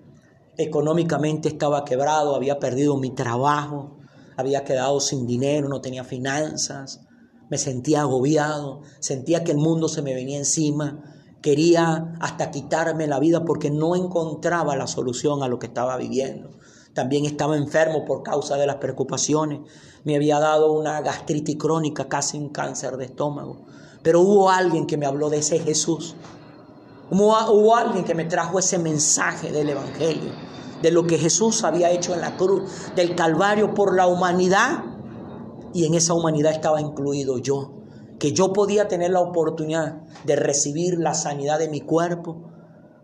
Económicamente estaba quebrado, había perdido mi trabajo, había quedado sin dinero, no tenía finanzas. Me sentía agobiado, sentía que el mundo se me venía encima Quería hasta quitarme la vida porque no encontraba la solución a lo que estaba viviendo. También estaba enfermo por causa de las preocupaciones. Me había dado una gastritis crónica, casi un cáncer de estómago. Pero hubo alguien que me habló de ese Jesús. Hubo, hubo alguien que me trajo ese mensaje del Evangelio, de lo que Jesús había hecho en la cruz, del Calvario por la humanidad. Y en esa humanidad estaba incluido yo que yo podía tener la oportunidad de recibir la sanidad de mi cuerpo,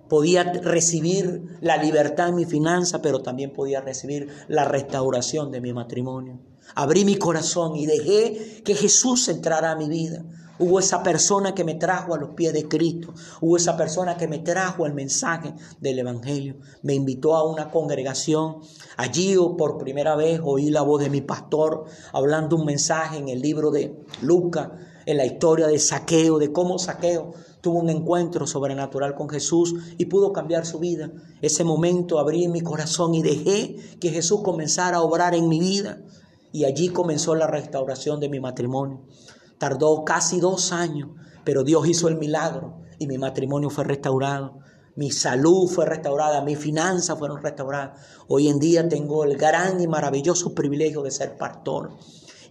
podía recibir la libertad en mi finanza, pero también podía recibir la restauración de mi matrimonio. Abrí mi corazón y dejé que Jesús entrara a mi vida. Hubo esa persona que me trajo a los pies de Cristo. Hubo esa persona que me trajo el mensaje del Evangelio. Me invitó a una congregación. Allí por primera vez oí la voz de mi pastor hablando un mensaje en el libro de Lucas en la historia de Saqueo, de cómo Saqueo tuvo un encuentro sobrenatural con Jesús y pudo cambiar su vida. Ese momento abrí mi corazón y dejé que Jesús comenzara a obrar en mi vida. Y allí comenzó la restauración de mi matrimonio. Tardó casi dos años, pero Dios hizo el milagro y mi matrimonio fue restaurado. Mi salud fue restaurada, mis finanzas fueron restauradas. Hoy en día tengo el gran y maravilloso privilegio de ser pastor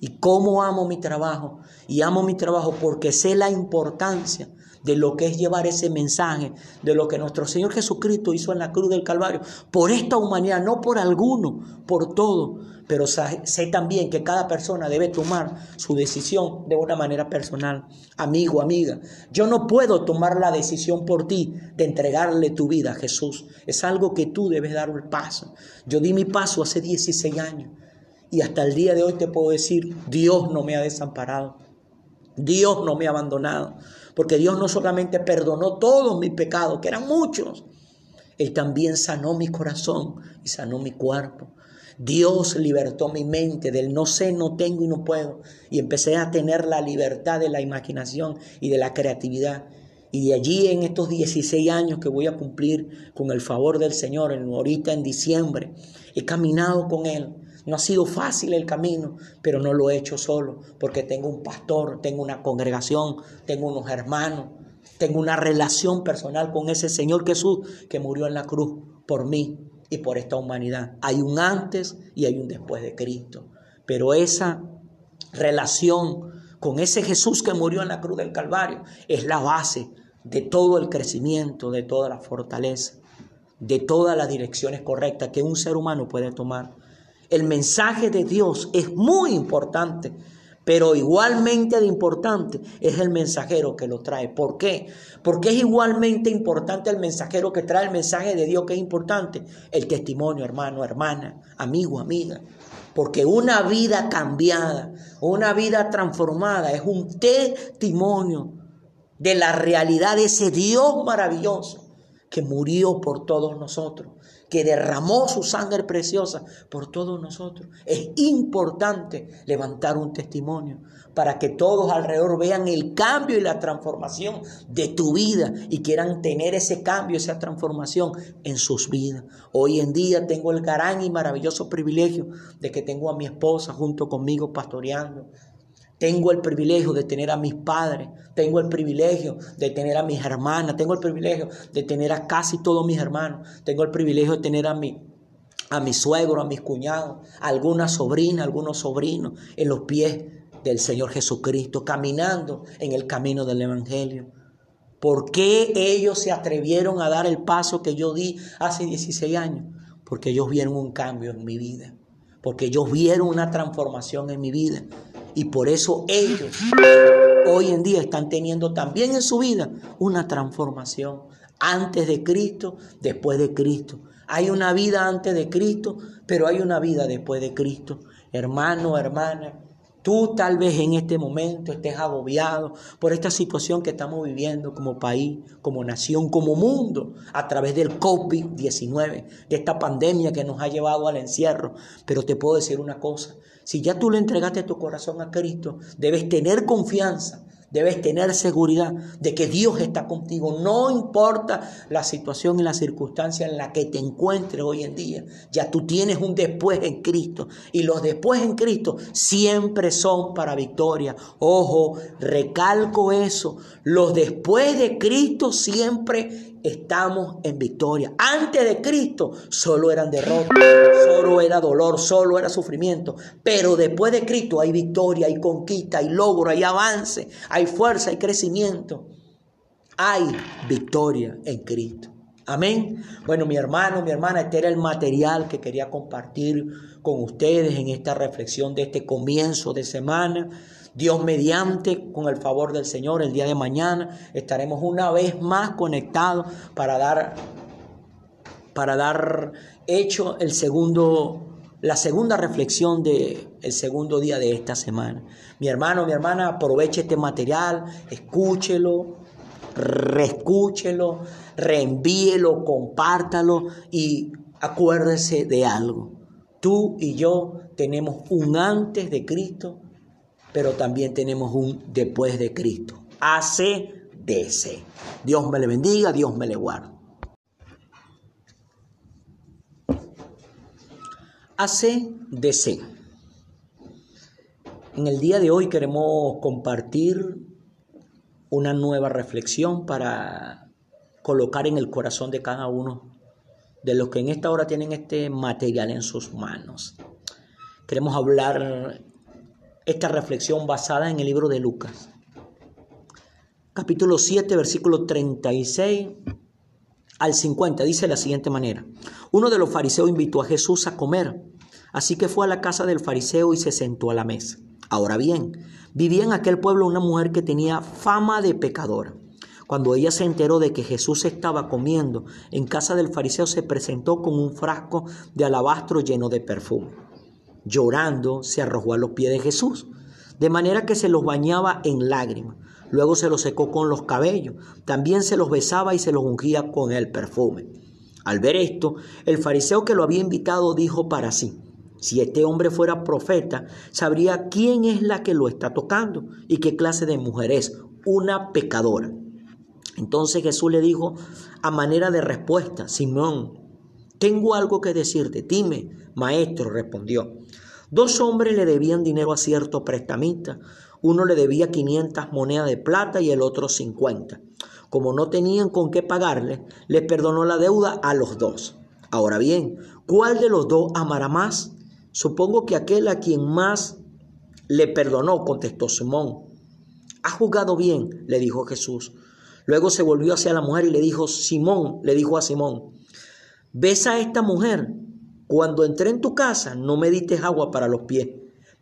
y cómo amo mi trabajo. Y amo mi trabajo porque sé la importancia de lo que es llevar ese mensaje, de lo que nuestro Señor Jesucristo hizo en la cruz del Calvario, por esta humanidad, no por alguno, por todo. Pero sé también que cada persona debe tomar su decisión de una manera personal. Amigo, amiga, yo no puedo tomar la decisión por ti de entregarle tu vida a Jesús. Es algo que tú debes dar el paso. Yo di mi paso hace 16 años. Y hasta el día de hoy te puedo decir, Dios no me ha desamparado. Dios no me ha abandonado. Porque Dios no solamente perdonó todos mis pecados, que eran muchos, Él también sanó mi corazón y sanó mi cuerpo. Dios libertó mi mente del no sé, no tengo y no puedo. Y empecé a tener la libertad de la imaginación y de la creatividad. Y de allí en estos 16 años que voy a cumplir con el favor del Señor, ahorita en diciembre, he caminado con Él no ha sido fácil el camino, pero no lo he hecho solo, porque tengo un pastor, tengo una congregación, tengo unos hermanos, tengo una relación personal con ese Señor Jesús que murió en la cruz por mí y por esta humanidad. Hay un antes y hay un después de Cristo, pero esa relación con ese Jesús que murió en la cruz del Calvario es la base de todo el crecimiento, de toda la fortaleza, de todas las direcciones correctas que un ser humano puede tomar. El mensaje de Dios es muy importante, pero igualmente de importante es el mensajero que lo trae. ¿Por qué? Porque es igualmente importante el mensajero que trae el mensaje de Dios que es importante. El testimonio, hermano, hermana, amigo, amiga. Porque una vida cambiada, una vida transformada es un testimonio de la realidad de ese Dios maravilloso que murió por todos nosotros que derramó su sangre preciosa por todos nosotros. Es importante levantar un testimonio para que todos alrededor vean el cambio y la transformación de tu vida y quieran tener ese cambio, esa transformación en sus vidas. Hoy en día tengo el gran y maravilloso privilegio de que tengo a mi esposa junto conmigo pastoreando. Tengo el privilegio de tener a mis padres, tengo el privilegio de tener a mis hermanas, tengo el privilegio de tener a casi todos mis hermanos, tengo el privilegio de tener a mi, a mi suegro, a mis cuñados, a alguna sobrina, algunos sobrinos en los pies del Señor Jesucristo, caminando en el camino del Evangelio. ¿Por qué ellos se atrevieron a dar el paso que yo di hace 16 años? Porque ellos vieron un cambio en mi vida, porque ellos vieron una transformación en mi vida. Y por eso ellos hoy en día están teniendo también en su vida una transformación. Antes de Cristo, después de Cristo. Hay una vida antes de Cristo, pero hay una vida después de Cristo. Hermano, hermana, Tú tal vez en este momento estés agobiado por esta situación que estamos viviendo como país, como nación, como mundo, a través del COVID-19, de esta pandemia que nos ha llevado al encierro. Pero te puedo decir una cosa, si ya tú le entregaste tu corazón a Cristo, debes tener confianza Debes tener seguridad de que Dios está contigo. No importa la situación y la circunstancia en la que te encuentres hoy en día. Ya tú tienes un después en Cristo. Y los después en Cristo siempre son para victoria. Ojo, recalco eso. Los después de Cristo siempre estamos en victoria. Antes de Cristo solo eran derrotas, solo era dolor, solo era sufrimiento. Pero después de Cristo hay victoria, hay conquista, hay logro, hay avance, hay fuerza, hay crecimiento. Hay victoria en Cristo. Amén. Bueno, mi hermano, mi hermana, este era el material que quería compartir con ustedes en esta reflexión de este comienzo de semana. Dios mediante, con el favor del Señor, el día de mañana estaremos una vez más conectados para dar, para dar hecho el segundo, la segunda reflexión del el segundo día de esta semana. Mi hermano, mi hermana, aproveche este material, escúchelo, reescúchelo, reenvíelo, compártalo y acuérdese de algo. Tú y yo tenemos un antes de Cristo pero también tenemos un después de Cristo. ACDC. Dios me le bendiga, Dios me le guarde. ACDC. En el día de hoy queremos compartir una nueva reflexión para colocar en el corazón de cada uno de los que en esta hora tienen este material en sus manos. Queremos hablar esta reflexión basada en el libro de Lucas. Capítulo 7, versículo 36 al 50, dice de la siguiente manera. Uno de los fariseos invitó a Jesús a comer, así que fue a la casa del fariseo y se sentó a la mesa. Ahora bien, vivía en aquel pueblo una mujer que tenía fama de pecadora. Cuando ella se enteró de que Jesús estaba comiendo en casa del fariseo, se presentó con un frasco de alabastro lleno de perfume llorando, se arrojó a los pies de Jesús, de manera que se los bañaba en lágrimas. Luego se los secó con los cabellos, también se los besaba y se los ungía con el perfume. Al ver esto, el fariseo que lo había invitado dijo para sí, si este hombre fuera profeta, sabría quién es la que lo está tocando y qué clase de mujer es, una pecadora. Entonces Jesús le dijo a manera de respuesta, Simón, tengo algo que decirte, dime, maestro, respondió. Dos hombres le debían dinero a cierto prestamista. Uno le debía 500 monedas de plata y el otro 50. Como no tenían con qué pagarle, le perdonó la deuda a los dos. Ahora bien, ¿cuál de los dos amará más? Supongo que aquel a quien más le perdonó, contestó Simón. Ha jugado bien, le dijo Jesús. Luego se volvió hacia la mujer y le dijo, Simón, le dijo a Simón, ¿Ves a esta mujer? Cuando entré en tu casa no me diste agua para los pies,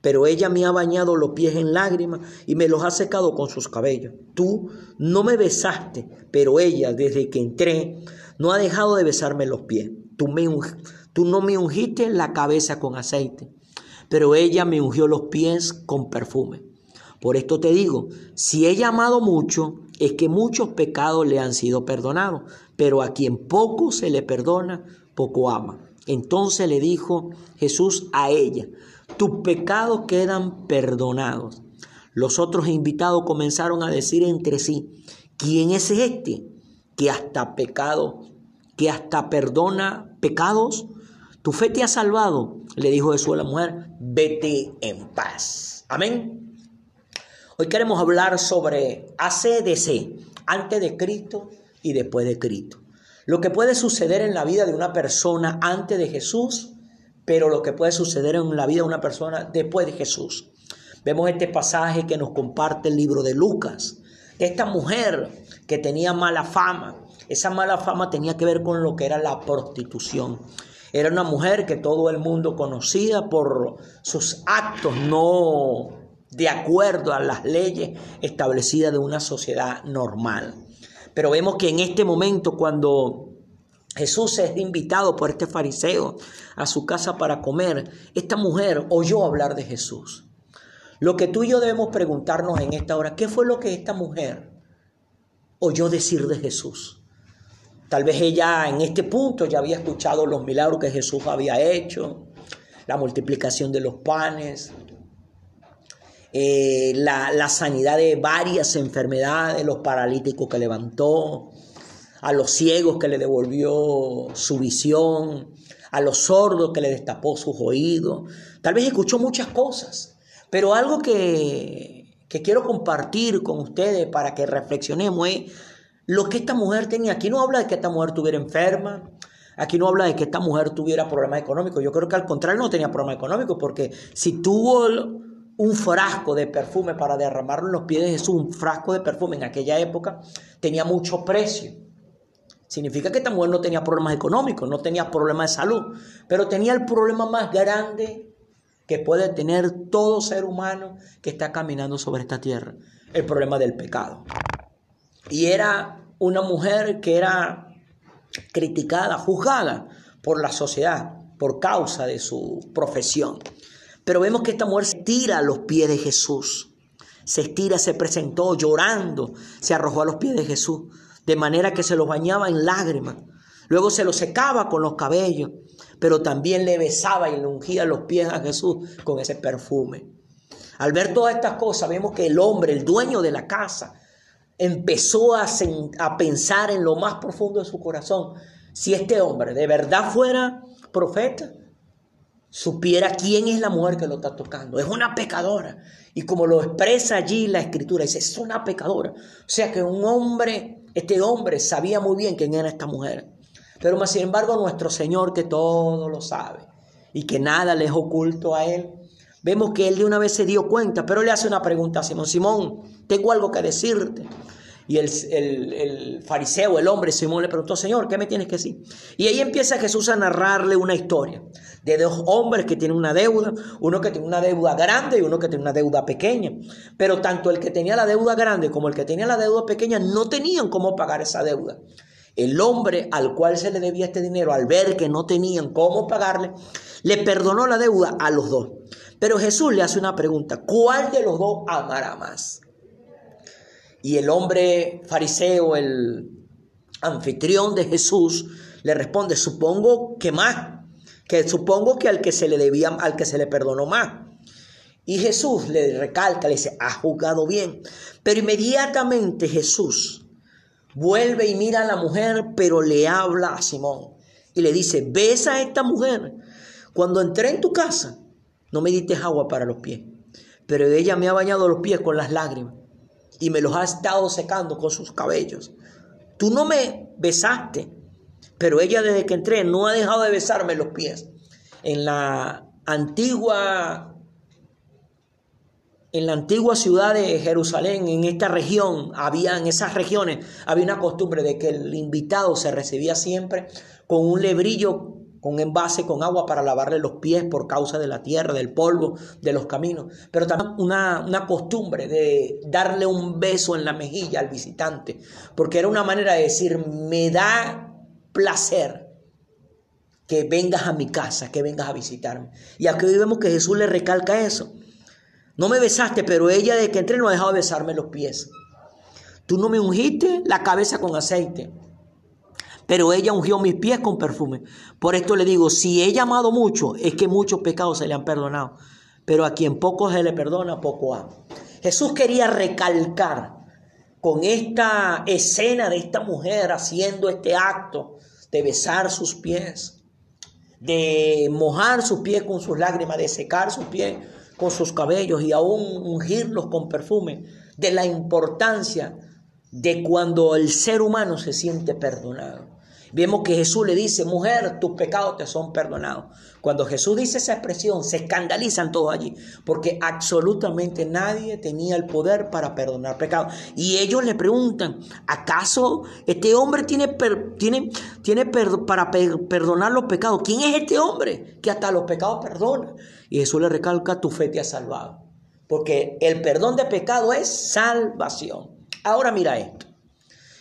pero ella me ha bañado los pies en lágrimas y me los ha secado con sus cabellos. Tú no me besaste, pero ella desde que entré no ha dejado de besarme los pies. Tú, me, tú no me ungiste la cabeza con aceite, pero ella me ungió los pies con perfume. Por esto te digo, si he llamado mucho, es que muchos pecados le han sido perdonados, pero a quien poco se le perdona, poco ama. Entonces le dijo Jesús a ella, tus pecados quedan perdonados. Los otros invitados comenzaron a decir entre sí, ¿quién es este que hasta pecado, que hasta perdona pecados? Tu fe te ha salvado, le dijo Jesús a la mujer, vete en paz. Amén. Hoy queremos hablar sobre ACDC, antes de Cristo y después de Cristo. Lo que puede suceder en la vida de una persona antes de Jesús, pero lo que puede suceder en la vida de una persona después de Jesús. Vemos este pasaje que nos comparte el libro de Lucas, esta mujer que tenía mala fama. Esa mala fama tenía que ver con lo que era la prostitución. Era una mujer que todo el mundo conocía por sus actos no de acuerdo a las leyes establecidas de una sociedad normal. Pero vemos que en este momento cuando Jesús es invitado por este fariseo a su casa para comer, esta mujer oyó hablar de Jesús. Lo que tú y yo debemos preguntarnos en esta hora, ¿qué fue lo que esta mujer oyó decir de Jesús? Tal vez ella en este punto ya había escuchado los milagros que Jesús había hecho, la multiplicación de los panes, eh, la, sanidad de varias enfermedades, los paralíticos que levantó, a los ciegos que le devolvió su visión, a los sordos que le destapó sus oídos. Tal vez escuchó muchas cosas, pero algo que, que quiero compartir con ustedes para que reflexionemos es lo que esta mujer tenía. Aquí no habla de que esta mujer estuviera enferma, Aquí no habla de que esta mujer tuviera problemas económicos. Yo creo que al contrario no tenía problemas económicos, porque si tuvo un frasco de perfume para derramarlo en los pies de Jesús, un frasco de perfume en aquella época tenía mucho precio. Significa que esta mujer no tenía problemas económicos, no tenía problemas de salud, pero tenía el problema más grande que puede tener todo ser humano que está caminando sobre esta tierra, el problema del pecado. Y era una mujer que era criticada, juzgada por la sociedad por causa de su profesión. Pero vemos que esta mujer se tira a los pies de Jesús. Se estira, se presentó llorando, se arrojó a los pies de Jesús, de manera que se los bañaba en lágrimas. Luego se los secaba con los cabellos, pero también le besaba y le ungía los pies a Jesús con ese perfume. Al ver todas estas cosas, vemos que el hombre, el dueño de la casa, empezó a pensar en lo más profundo de su corazón. Si este hombre de verdad fuera profeta, supiera quién es la mujer que lo está tocando. Es una pecadora. Y como lo expresa allí la escritura, dice, es una pecadora. O sea que un hombre, este hombre sabía muy bien quién era esta mujer. Pero más sin embargo nuestro Señor que todo lo sabe y que nada le es oculto a él, vemos que él de una vez se dio cuenta, pero le hace una pregunta a Simón, Simón, tengo algo que decirte. Y el, fariseo, el hombre Simón le preguntó, Señor, ¿qué me tienes que decir? Y ahí empieza Jesús a narrarle una historia de dos hombres que tienen una deuda, uno que tiene una deuda grande y uno que tiene una deuda pequeña. Pero tanto el que tenía la deuda grande como el que tenía la deuda pequeña no tenían cómo pagar esa deuda. El hombre al cual se le debía este dinero, al ver que no tenían cómo pagarle, le perdonó la deuda a los dos. Pero Jesús le hace una pregunta, ¿cuál de los dos amará más? Y el hombre fariseo, el anfitrión de Jesús, le responde, supongo que más, que supongo que al que se le debía, al que se le perdonó más. Y Jesús le recalca, le dice, ha jugado bien. Pero inmediatamente Jesús vuelve y mira a la mujer, pero le habla a Simón. Y le dice, ves a esta mujer. Cuando entré en tu casa, no me diste agua para los pies, pero ella me ha bañado los pies con las lágrimas y me los ha estado secando con sus cabellos. Tú no me besaste, pero ella desde que entré no ha dejado de besarme los pies. En la antigua en la antigua ciudad de Jerusalén, en esta región, había en esas regiones había una costumbre de que el invitado se recibía siempre con un lebrillo un envase con agua para lavarle los pies por causa de la tierra, del polvo, de los caminos, pero también una, una costumbre de darle un beso en la mejilla al visitante, porque era una manera de decir, me da placer que vengas a mi casa, que vengas a visitarme. Y aquí vemos que Jesús le recalca eso. No me besaste, pero ella de que entré no ha dejado de besarme los pies. Tú no me ungiste la cabeza con aceite pero ella ungió mis pies con perfume. Por esto le digo, si he amado mucho, es que muchos pecados se le han perdonado, pero a quien poco se le perdona, poco ama. Jesús quería recalcar con esta escena de esta mujer haciendo este acto de besar sus pies, de mojar sus pies con sus lágrimas, de secar sus pies con sus cabellos y aún ungirlos con perfume, de la importancia de cuando el ser humano se siente perdonado. Vemos que Jesús le dice, mujer, tus pecados te son perdonados. Cuando Jesús dice esa expresión, se escandalizan todos allí, porque absolutamente nadie tenía el poder para perdonar pecados. Y ellos le preguntan, ¿acaso este hombre tiene, tiene, tiene para perdonar los pecados? ¿Quién es este hombre que hasta los pecados perdona? Y Jesús le recalca, tu fe te ha salvado. Porque el perdón de pecado es salvación. Ahora mira esto.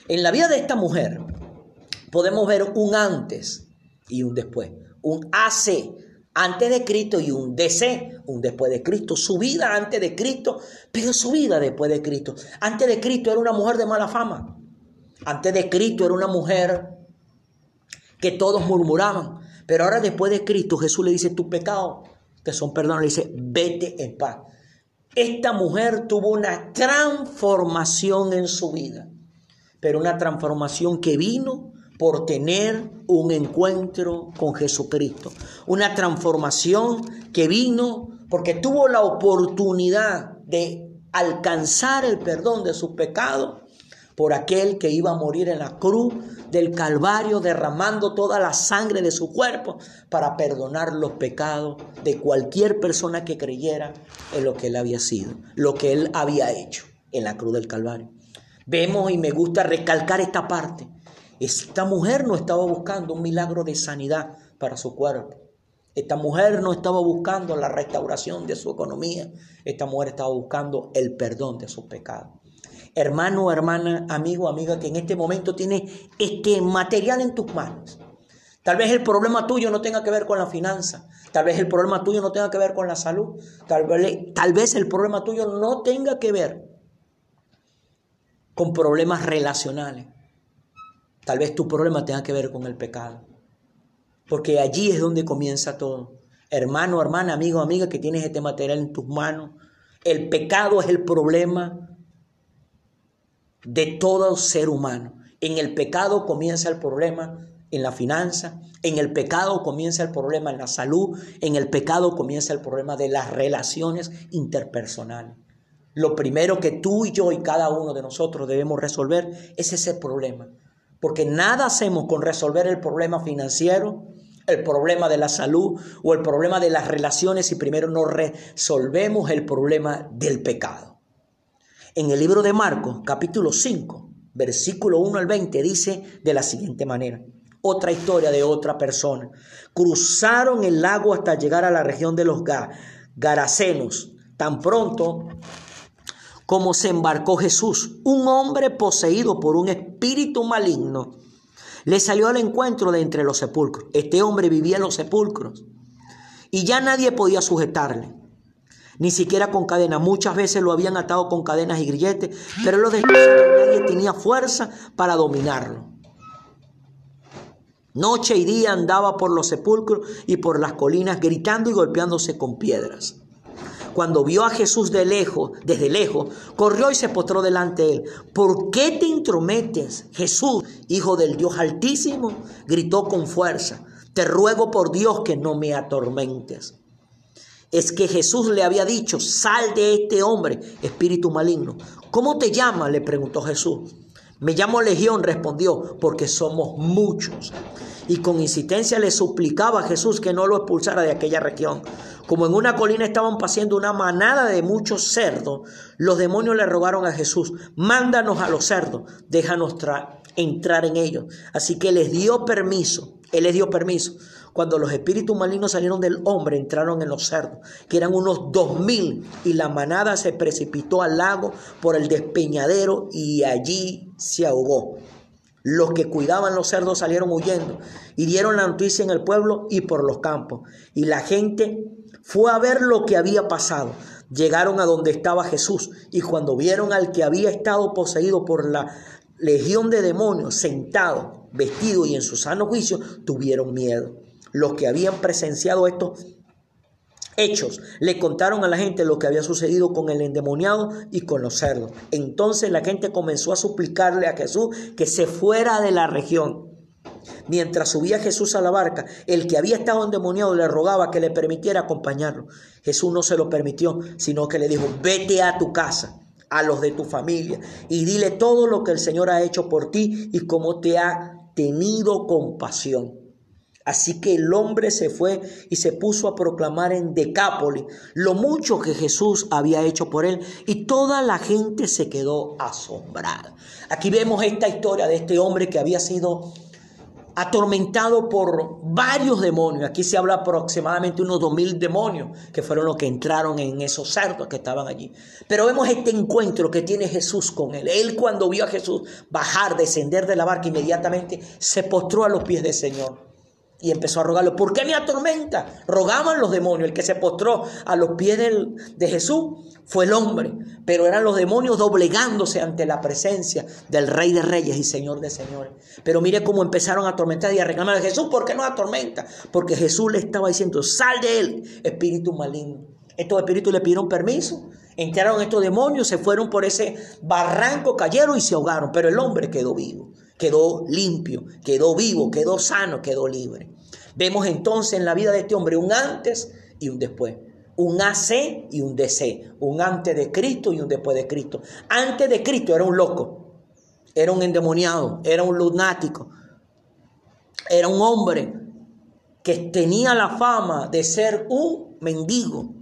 En la vida de esta mujer, podemos ver un antes y un después, un AC antes de Cristo y un DC, un después de Cristo, su vida antes de Cristo, pero su vida después de Cristo. Antes de Cristo era una mujer de mala fama. Antes de Cristo era una mujer que todos murmuraban. Pero ahora después de Cristo Jesús le dice, tus pecados te son perdonados. Le dice, vete en paz. Esta mujer tuvo una transformación en su vida, pero una transformación que vino por tener un encuentro con Jesucristo. Una transformación que vino porque tuvo la oportunidad de alcanzar el perdón de sus pecados por aquel que iba a morir en la cruz del Calvario, derramando toda la sangre de su cuerpo para perdonar los pecados de cualquier persona que creyera en lo que él había sido, lo que él había hecho en la cruz del Calvario. Vemos y me gusta recalcar esta parte. Esta mujer no estaba buscando un milagro de sanidad para su cuerpo. Esta mujer no estaba buscando la restauración de su economía. Esta mujer estaba buscando el perdón de sus pecados. Hermano, hermana, amigo, amiga, que en este momento tiene este material en tus manos. Tal vez el problema tuyo no tenga que ver con la finanza. Tal vez el problema tuyo no tenga que ver con la salud. Tal vez, tal vez el problema tuyo no tenga que ver con problemas relacionales. Tal vez tu problema tenga que ver con el pecado. Porque allí es donde comienza todo. Hermano, hermana, amigo, amiga, que tienes este material en tus manos. El pecado es el problema de todo ser humano. En el pecado comienza el problema en la finanza, en el pecado comienza el problema en la salud, en el pecado comienza el problema de las relaciones interpersonales. Lo primero que tú y yo y cada uno de nosotros debemos resolver es ese problema. Porque nada hacemos con resolver el problema financiero, el problema de la salud o el problema de las relaciones si primero no resolvemos el problema del pecado. En el libro de Marcos, capítulo 5, versículo 1 al 20, dice de la siguiente manera. Otra historia de otra persona. Cruzaron el lago hasta llegar a la región de los Garacenos. Tan pronto como se embarcó Jesús, un hombre poseído por un espíritu maligno, le salió al encuentro de entre los sepulcros. Este hombre vivía en los sepulcros y ya nadie podía sujetarle, ni siquiera con cadenas. Muchas veces lo habían atado con cadenas y grilletes, pero lo nadie tenía fuerza para dominarlo. Noche y día andaba por los sepulcros y por las colinas gritando y golpeándose con piedras cuando vio a Jesús de lejos, desde lejos, corrió y se postró delante de él. ¿Por qué te intrometes, Jesús, Hijo del Dios Altísimo? gritó con fuerza. Te ruego por Dios que no me atormentes. Es que Jesús le había dicho, sal de este hombre, espíritu maligno. ¿Cómo te llamas? le preguntó Jesús. Me llamo Legión, respondió, porque somos muchos. Y con insistencia le suplicaba a Jesús que no lo expulsara de aquella región. Como en una colina estaban paseando una manada de muchos cerdos, los demonios le rogaron a Jesús, mándanos a los cerdos, déjanos entrar en ellos. Así que les dio permiso, él les dio permiso. Cuando los espíritus malignos salieron del hombre, entraron en los cerdos, que eran unos dos mil, y la manada se precipitó al lago por el despeñadero y allí se ahogó. Los que cuidaban los cerdos salieron huyendo y dieron la noticia en el pueblo y por los campos. Y la gente fue a ver lo que había pasado. Llegaron a donde estaba Jesús y cuando vieron al que había estado poseído por la legión de demonios sentado, vestido y en su sano juicio, tuvieron miedo los que habían presenciado estos hechos le contaron a la gente lo que había sucedido con el endemoniado y con los cerdos. Entonces la gente comenzó a suplicarle a Jesús que se fuera de la región. Mientras subía Jesús a la barca, el que había estado endemoniado le rogaba que le permitiera acompañarlo. Jesús no se lo permitió, sino que le dijo, vete a tu casa, a los de tu familia, y dile todo lo que el Señor ha hecho por ti y cómo te ha tenido compasión. Así que el hombre se fue y se puso a proclamar en Decápolis lo mucho que Jesús había hecho por él y toda la gente se quedó asombrada. Aquí vemos esta historia de este hombre que había sido atormentado por varios demonios. Aquí se habla aproximadamente unos dos mil demonios que fueron los que entraron en esos cerdos que estaban allí. Pero vemos este encuentro que tiene Jesús con él. Él cuando vio a Jesús bajar, descender de la barca, inmediatamente se postró a los pies del Señor. Y empezó a rogarle, ¿por qué me atormenta? Rogaban los demonios. El que se postró a los pies de Jesús fue el hombre, pero eran los demonios doblegándose ante la presencia del Rey de Reyes y Señor de Señores. Pero mire cómo empezaron a atormentar y a reclamar a Jesús, ¿por qué no atormenta? Porque Jesús le estaba diciendo, sal de él, espíritu maligno. Estos espíritus le pidieron permiso, entraron estos demonios, se fueron por ese barranco, cayeron y se ahogaron, pero el hombre quedó vivo quedó limpio, quedó vivo, quedó sano, quedó libre. Vemos entonces en la vida de este hombre un antes y un después. Un AC y un DC. Un antes de Cristo y un después de Cristo. Antes de Cristo era un loco. Era un endemoniado. Era un lunático. Era un hombre que tenía la fama de ser un mendigo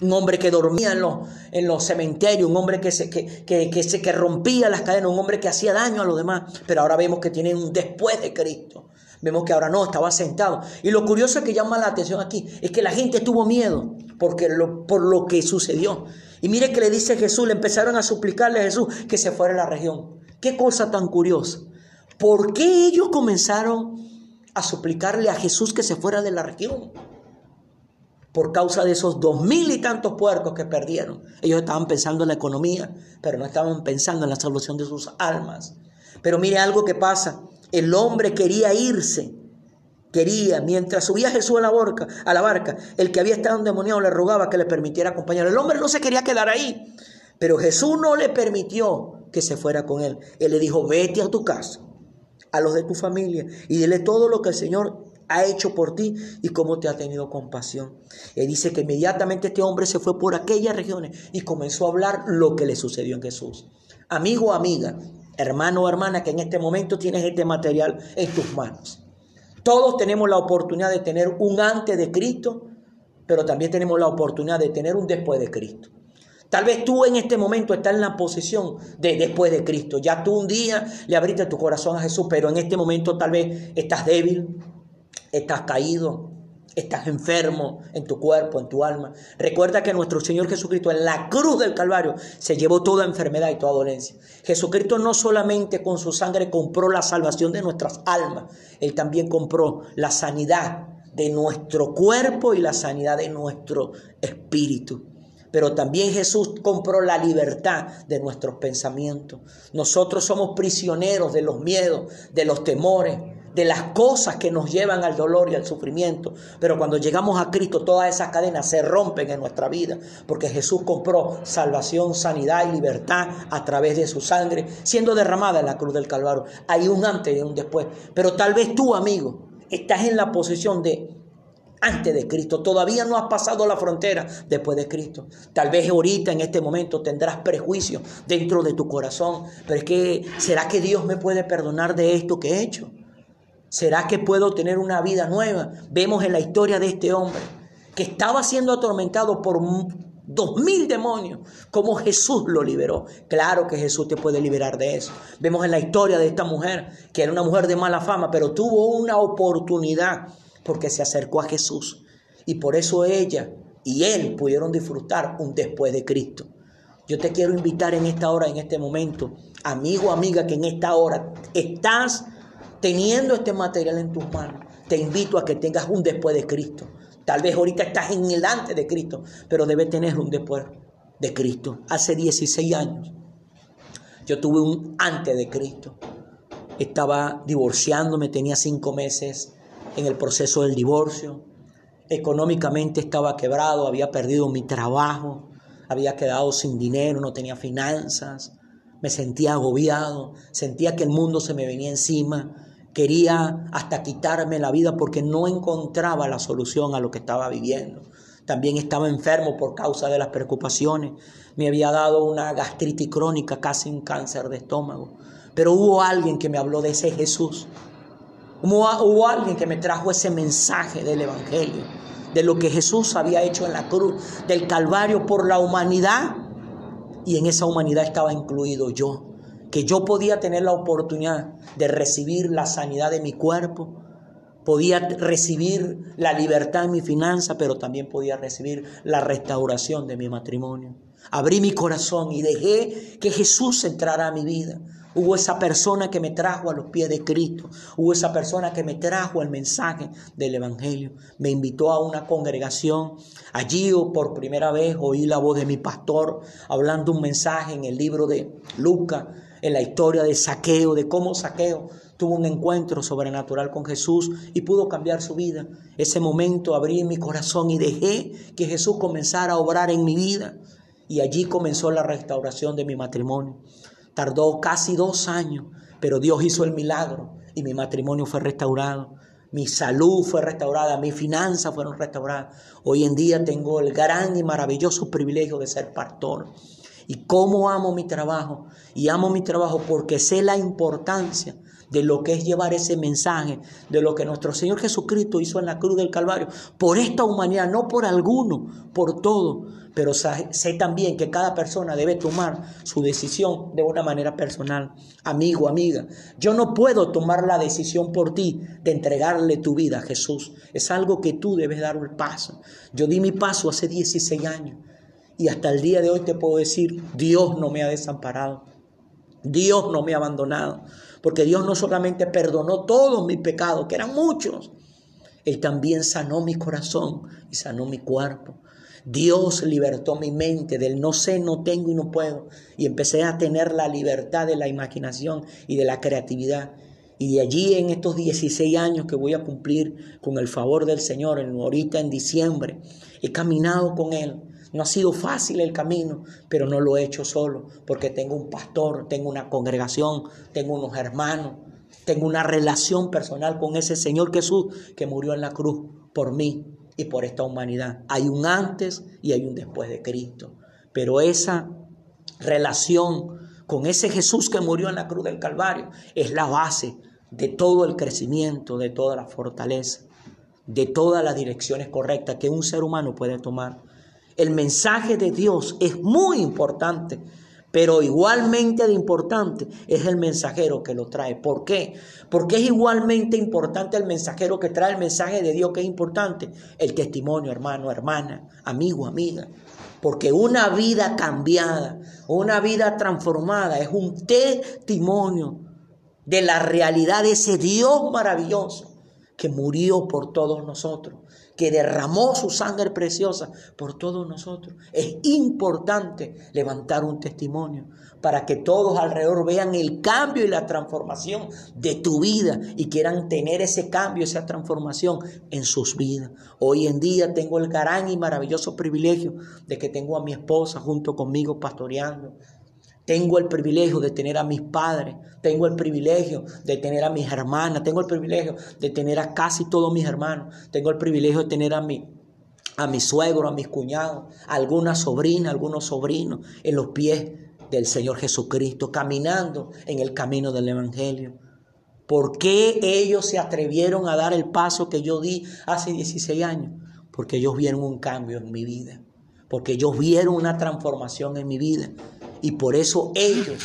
un hombre que dormía en los, en los cementerios, un hombre que, se, que, que, se, que rompía las cadenas, un hombre que hacía daño a los demás. Pero ahora vemos que tiene un después de Cristo. Vemos que ahora no, estaba sentado. Y lo curioso que llama la atención aquí es que la gente tuvo miedo porque por lo que sucedió. Y mire que le dice Jesús, le empezaron a suplicarle a Jesús que se fuera a la región. Qué cosa tan curiosa. ¿Por qué ellos comenzaron a suplicarle a Jesús que se fuera de la región? por causa de esos dos mil y tantos puercos que perdieron. Ellos estaban pensando en la economía, pero no estaban pensando en la salvación de sus almas. Pero mire algo que pasa. El hombre quería irse. Quería, mientras subía Jesús a la, barca, a la barca, el que había estado endemoniado le rogaba que le permitiera acompañar. El hombre no se quería quedar ahí, pero Jesús no le permitió que se fuera con él. Él le dijo, vete a tu casa, a los de tu familia, y dile todo lo que el Señor ha hecho por ti y cómo te ha tenido compasión. Y dice que inmediatamente este hombre se fue por aquellas regiones y comenzó a hablar lo que le sucedió en Jesús. Amigo o amiga, hermano o hermana, que en este momento tienes este material en tus manos. Todos tenemos la oportunidad de tener un antes de Cristo, pero también tenemos la oportunidad de tener un después de Cristo. Tal vez tú en este momento estás en la posición de después de Cristo. Ya tú un día le abriste tu corazón a Jesús, pero en este momento tal vez estás débil, estás caído, estás enfermo en tu cuerpo, en tu alma. Recuerda que nuestro Señor Jesucristo en la cruz del Calvario se llevó toda enfermedad y toda dolencia. Jesucristo no solamente con su sangre compró la salvación de nuestras almas, Él también compró la sanidad de nuestro cuerpo y la sanidad de nuestro espíritu. Pero también Jesús compró la libertad de nuestros pensamientos. Nosotros somos prisioneros de los miedos, de los temores, de las cosas que nos llevan al dolor y al sufrimiento. Pero cuando llegamos a Cristo, todas esas cadenas se rompen en nuestra vida, porque Jesús compró salvación, sanidad y libertad a través de su sangre, siendo derramada en la cruz del Calvario. Hay un antes y un después. Pero tal vez tú, amigo, estás en la posición de antes de Cristo. Todavía no has pasado la frontera después de Cristo. Tal vez ahorita en este momento tendrás prejuicio dentro de tu corazón. Pero es que, ¿será que Dios me puede perdonar de esto que he hecho? ¿Será que puedo tener una vida nueva? Vemos en la historia de este hombre que estaba siendo atormentado por dos mil demonios, como Jesús lo liberó. Claro que Jesús te puede liberar de eso. Vemos en la historia de esta mujer, que era una mujer de mala fama, pero tuvo una oportunidad porque se acercó a Jesús. Y por eso ella y él pudieron disfrutar un después de Cristo. Yo te quiero invitar en esta hora, en este momento, amigo, amiga, que en esta hora estás teniendo este material en tus manos, te invito a que tengas un después de Cristo. Tal vez ahorita estás en el antes de Cristo, pero debes tener un después de Cristo. Hace 16 años yo tuve un antes de Cristo. Estaba divorciándome, tenía cinco meses en el proceso del divorcio. Económicamente estaba quebrado, había perdido mi trabajo, había quedado sin dinero, no tenía finanzas. Me sentía agobiado, sentía que el mundo se me venía encima quería hasta quitarme la vida porque no encontraba la solución a lo que estaba viviendo. También estaba enfermo por causa de las preocupaciones. Me había dado una gastritis crónica, casi un cáncer de estómago. Pero hubo alguien que me habló de ese Jesús. Hubo, hubo alguien que me trajo ese mensaje del Evangelio, de lo que Jesús había hecho en la cruz, del Calvario por la humanidad. Y en esa humanidad estaba incluido yo que yo podía tener la oportunidad de recibir la sanidad de mi cuerpo, podía recibir la libertad en mi finanza, pero también podía recibir la restauración de mi matrimonio. Abrí mi corazón y dejé que Jesús entrara a mi vida. Hubo esa persona que me trajo a los pies de Cristo. Hubo esa persona que me trajo el mensaje del Evangelio. Me invitó a una congregación. Allí por primera vez oí la voz de mi pastor hablando un mensaje en el libro de Lucas en la historia de Saqueo, de cómo Saqueo tuvo un encuentro sobrenatural con Jesús y pudo cambiar su vida. Ese momento abrí mi corazón y dejé que Jesús comenzara a obrar en mi vida. Y allí comenzó la restauración de mi matrimonio. Tardó casi dos años, pero Dios hizo el milagro y mi matrimonio fue restaurado. Mi salud fue restaurada, mis finanzas fueron restauradas. Hoy en día tengo el gran y maravilloso privilegio de ser pastor y cómo amo mi trabajo. Y amo mi trabajo porque sé la importancia de lo que es llevar ese mensaje, de lo que nuestro Señor Jesucristo hizo en la cruz del Calvario, por esta humanidad, no por alguno, por todo. Pero sé también que cada persona debe tomar su decisión de una manera personal. Amigo, amiga, yo no puedo tomar la decisión por ti de entregarle tu vida a Jesús. Es algo que tú debes dar el paso. Yo di mi paso hace 16 años. Y hasta el día de hoy te puedo decir, Dios no me ha desamparado. Dios no me ha abandonado. Porque Dios no solamente perdonó todos mis pecados, que eran muchos. Él también sanó mi corazón y sanó mi cuerpo. Dios libertó mi mente del no sé, no tengo y no puedo. Y empecé a tener la libertad de la imaginación y de la creatividad. Y de allí en estos 16 años que voy a cumplir con el favor del Señor, ahorita en diciembre, he caminado con Él. No ha sido fácil el camino, pero no lo he hecho solo, porque tengo un pastor, tengo una congregación, tengo unos hermanos, tengo una relación personal con ese Señor Jesús que murió en la cruz por mí y por esta humanidad. Hay un antes y hay un después de Cristo, pero esa relación con ese Jesús que murió en la cruz del Calvario es la base de todo el crecimiento, de toda la fortaleza, de todas las direcciones correctas que un ser humano puede tomar. El mensaje de Dios es muy importante, pero igualmente de importante es el mensajero que lo trae. ¿Por qué? Porque es igualmente importante el mensajero que trae el mensaje de Dios que es importante. El testimonio, hermano, hermana, amigo, amiga. Porque una vida cambiada, una vida transformada es un testimonio de la realidad de ese Dios maravilloso que murió por todos nosotros que derramó su sangre preciosa por todos nosotros. Es importante levantar un testimonio para que todos alrededor vean el cambio y la transformación de tu vida y quieran tener ese cambio, esa transformación en sus vidas. Hoy en día tengo el gran y maravilloso privilegio de que tengo a mi esposa junto conmigo pastoreando, tengo el privilegio de tener a mis padres, tengo el privilegio de tener a mis hermanas, tengo el privilegio de tener a casi todos mis hermanos, tengo el privilegio de tener a mi, a mi suegro, a mis cuñados, a alguna sobrina, algunos sobrinos en los pies del Señor Jesucristo, caminando en el camino del Evangelio. ¿Por qué ellos se atrevieron a dar el paso que yo di hace 16 años? Porque ellos vieron un cambio en mi vida, porque ellos vieron una transformación en mi vida y por eso ellos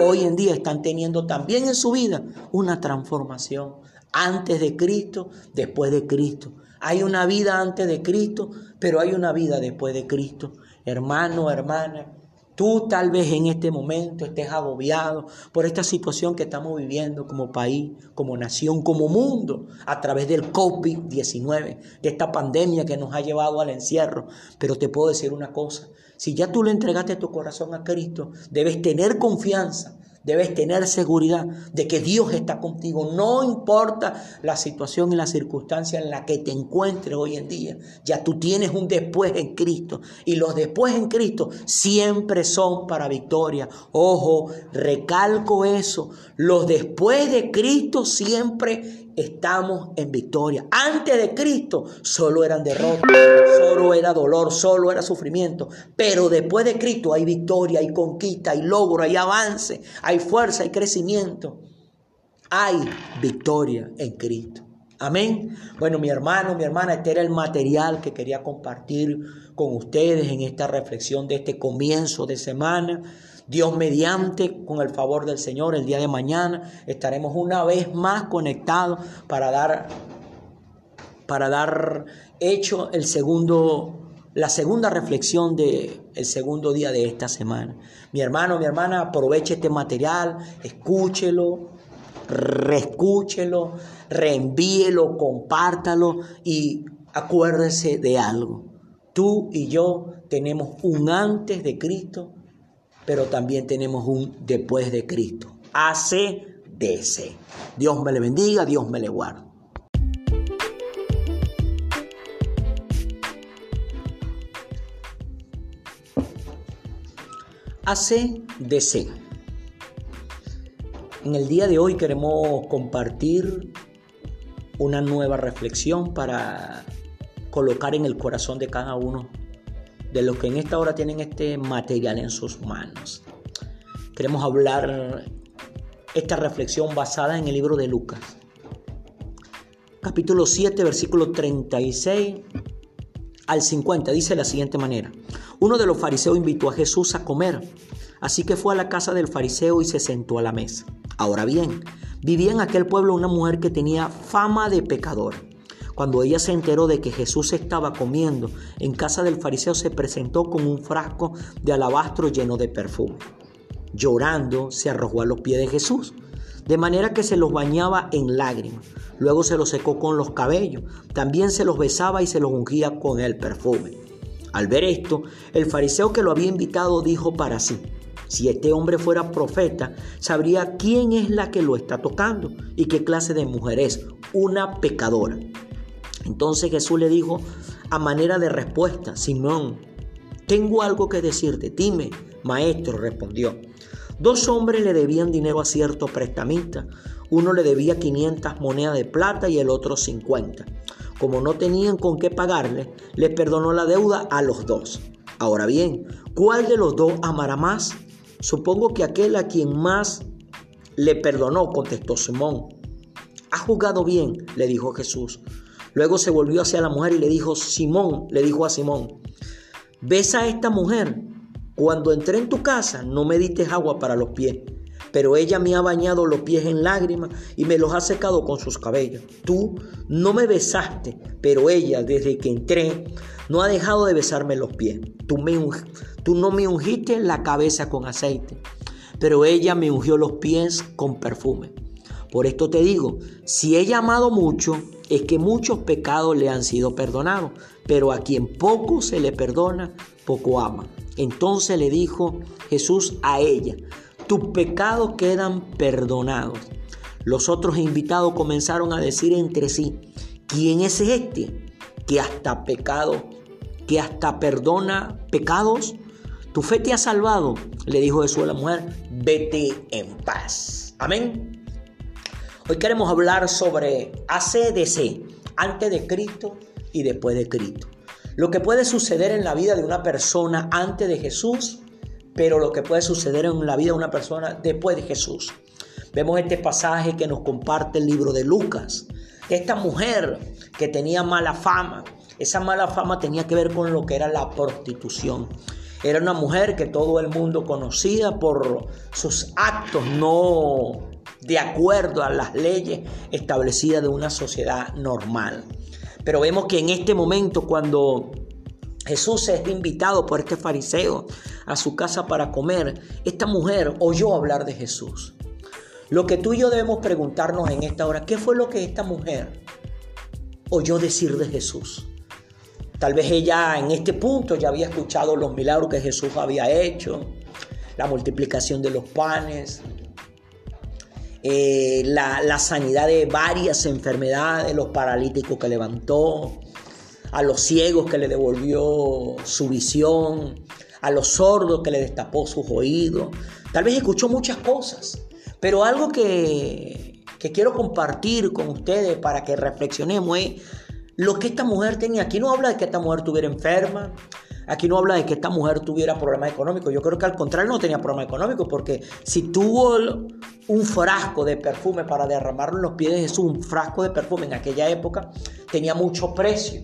hoy en día están teniendo también en su vida una transformación. Antes de Cristo, después de Cristo. Hay una vida antes de Cristo, pero hay una vida después de Cristo. Hermano, hermana, Tú tal vez en este momento estés agobiado por esta situación que estamos viviendo como país, como nación, como mundo, a través del COVID-19, de esta pandemia que nos ha llevado al encierro. Pero te puedo decir una cosa, si ya tú le entregaste tu corazón a Cristo, debes tener confianza Debes tener seguridad de que Dios está contigo. No importa la situación y la circunstancia en la que te encuentres hoy en día. Ya tú tienes un después en Cristo. Y los después en Cristo siempre son para victoria. Ojo, recalco eso. Los después de Cristo siempre estamos en victoria. Antes de Cristo solo eran derrotas, solo era dolor, solo era sufrimiento. Pero después de Cristo hay victoria, hay conquista, hay logro, hay avance, hay fuerza, hay crecimiento. Hay victoria en Cristo. Amén. Bueno, mi hermano, mi hermana, este era el material que quería compartir con ustedes en esta reflexión de este comienzo de semana. Dios mediante, con el favor del Señor, el día de mañana estaremos una vez más conectados para dar, para dar hecho el segundo, la segunda reflexión del el segundo día de esta semana. Mi hermano, mi hermana, aproveche este material, escúchelo, reescúchelo, reenvíelo, compártalo y acuérdese de algo. Tú y yo tenemos un antes de Cristo pero también tenemos un después de Cristo. ACDC. Dios me le bendiga, Dios me le guarde. ACDC. En el día de hoy queremos compartir una nueva reflexión para colocar en el corazón de cada uno de los que en esta hora tienen este material en sus manos. Queremos hablar esta reflexión basada en el libro de Lucas. Capítulo 7, versículo 36 al 50. Dice de la siguiente manera. Uno de los fariseos invitó a Jesús a comer. Así que fue a la casa del fariseo y se sentó a la mesa. Ahora bien, vivía en aquel pueblo una mujer que tenía fama de pecadora. Cuando ella se enteró de que Jesús estaba comiendo en casa del fariseo, se presentó con un frasco de alabastro lleno de perfume. Llorando, se arrojó a los pies de Jesús, de manera que se los bañaba en lágrimas. Luego se los secó con los cabellos. También se los besaba y se los ungía con el perfume. Al ver esto, el fariseo que lo había invitado dijo para sí, si este hombre fuera profeta, sabría quién es la que lo está tocando y qué clase de mujer es, una pecadora. Entonces Jesús le dijo a manera de respuesta, Simón, tengo algo que decirte, dime, maestro, respondió. Dos hombres le debían dinero a cierto prestamista. Uno le debía 500 monedas de plata y el otro 50. Como no tenían con qué pagarle, le perdonó la deuda a los dos. Ahora bien, ¿cuál de los dos amará más? Supongo que aquel a quien más le perdonó, contestó Simón. Ha jugado bien, le dijo Jesús. Luego se volvió hacia la mujer y le dijo, Simón, le dijo a Simón, ¿ves a esta mujer? Cuando entré en tu casa no me diste agua para los pies, pero ella me ha bañado los pies en lágrimas y me los ha secado con sus cabellos. Tú no me besaste, pero ella desde que entré no ha dejado de besarme los pies. Tú, me, tú no me ungiste la cabeza con aceite, pero ella me ungió los pies con perfume. Por esto te digo, si he llamado mucho, es que muchos pecados le han sido perdonados, pero a quien poco se le perdona, poco ama. Entonces le dijo Jesús a ella, tus pecados quedan perdonados. Los otros invitados comenzaron a decir entre sí, ¿quién es este que hasta pecado, que hasta perdona pecados? Tu fe te ha salvado, le dijo Jesús a la mujer, vete en paz. Amén. Hoy queremos hablar sobre ACDC, antes de Cristo y después de Cristo. Lo que puede suceder en la vida de una persona antes de Jesús, pero lo que puede suceder en la vida de una persona después de Jesús. Vemos este pasaje que nos comparte el libro de Lucas. Esta mujer que tenía mala fama, esa mala fama tenía que ver con lo que era la prostitución. Era una mujer que todo el mundo conocía por sus actos no de acuerdo a las leyes establecidas de una sociedad normal. Pero vemos que en este momento cuando Jesús es invitado por este fariseo a su casa para comer, esta mujer oyó hablar de Jesús. Lo que tú y yo debemos preguntarnos en esta hora, ¿qué fue lo que esta mujer oyó decir de Jesús? Tal vez ella en este punto ya había escuchado los milagros que Jesús había hecho, la multiplicación de los panes, eh, la, sanidad de varias enfermedades, los paralíticos que levantó, a los ciegos que le devolvió su visión, a los sordos que le destapó sus oídos. Tal vez escuchó muchas cosas, pero algo que, que quiero compartir con ustedes para que reflexionemos es lo que esta mujer tenía. Aquí no habla de que esta mujer estuviera enferma, Aquí no habla de que esta mujer tuviera problemas económicos. Yo creo que al contrario no tenía problemas económicos porque si tuvo un frasco de perfume para derramarlo en los pies de Jesús, un frasco de perfume en aquella época tenía mucho precio.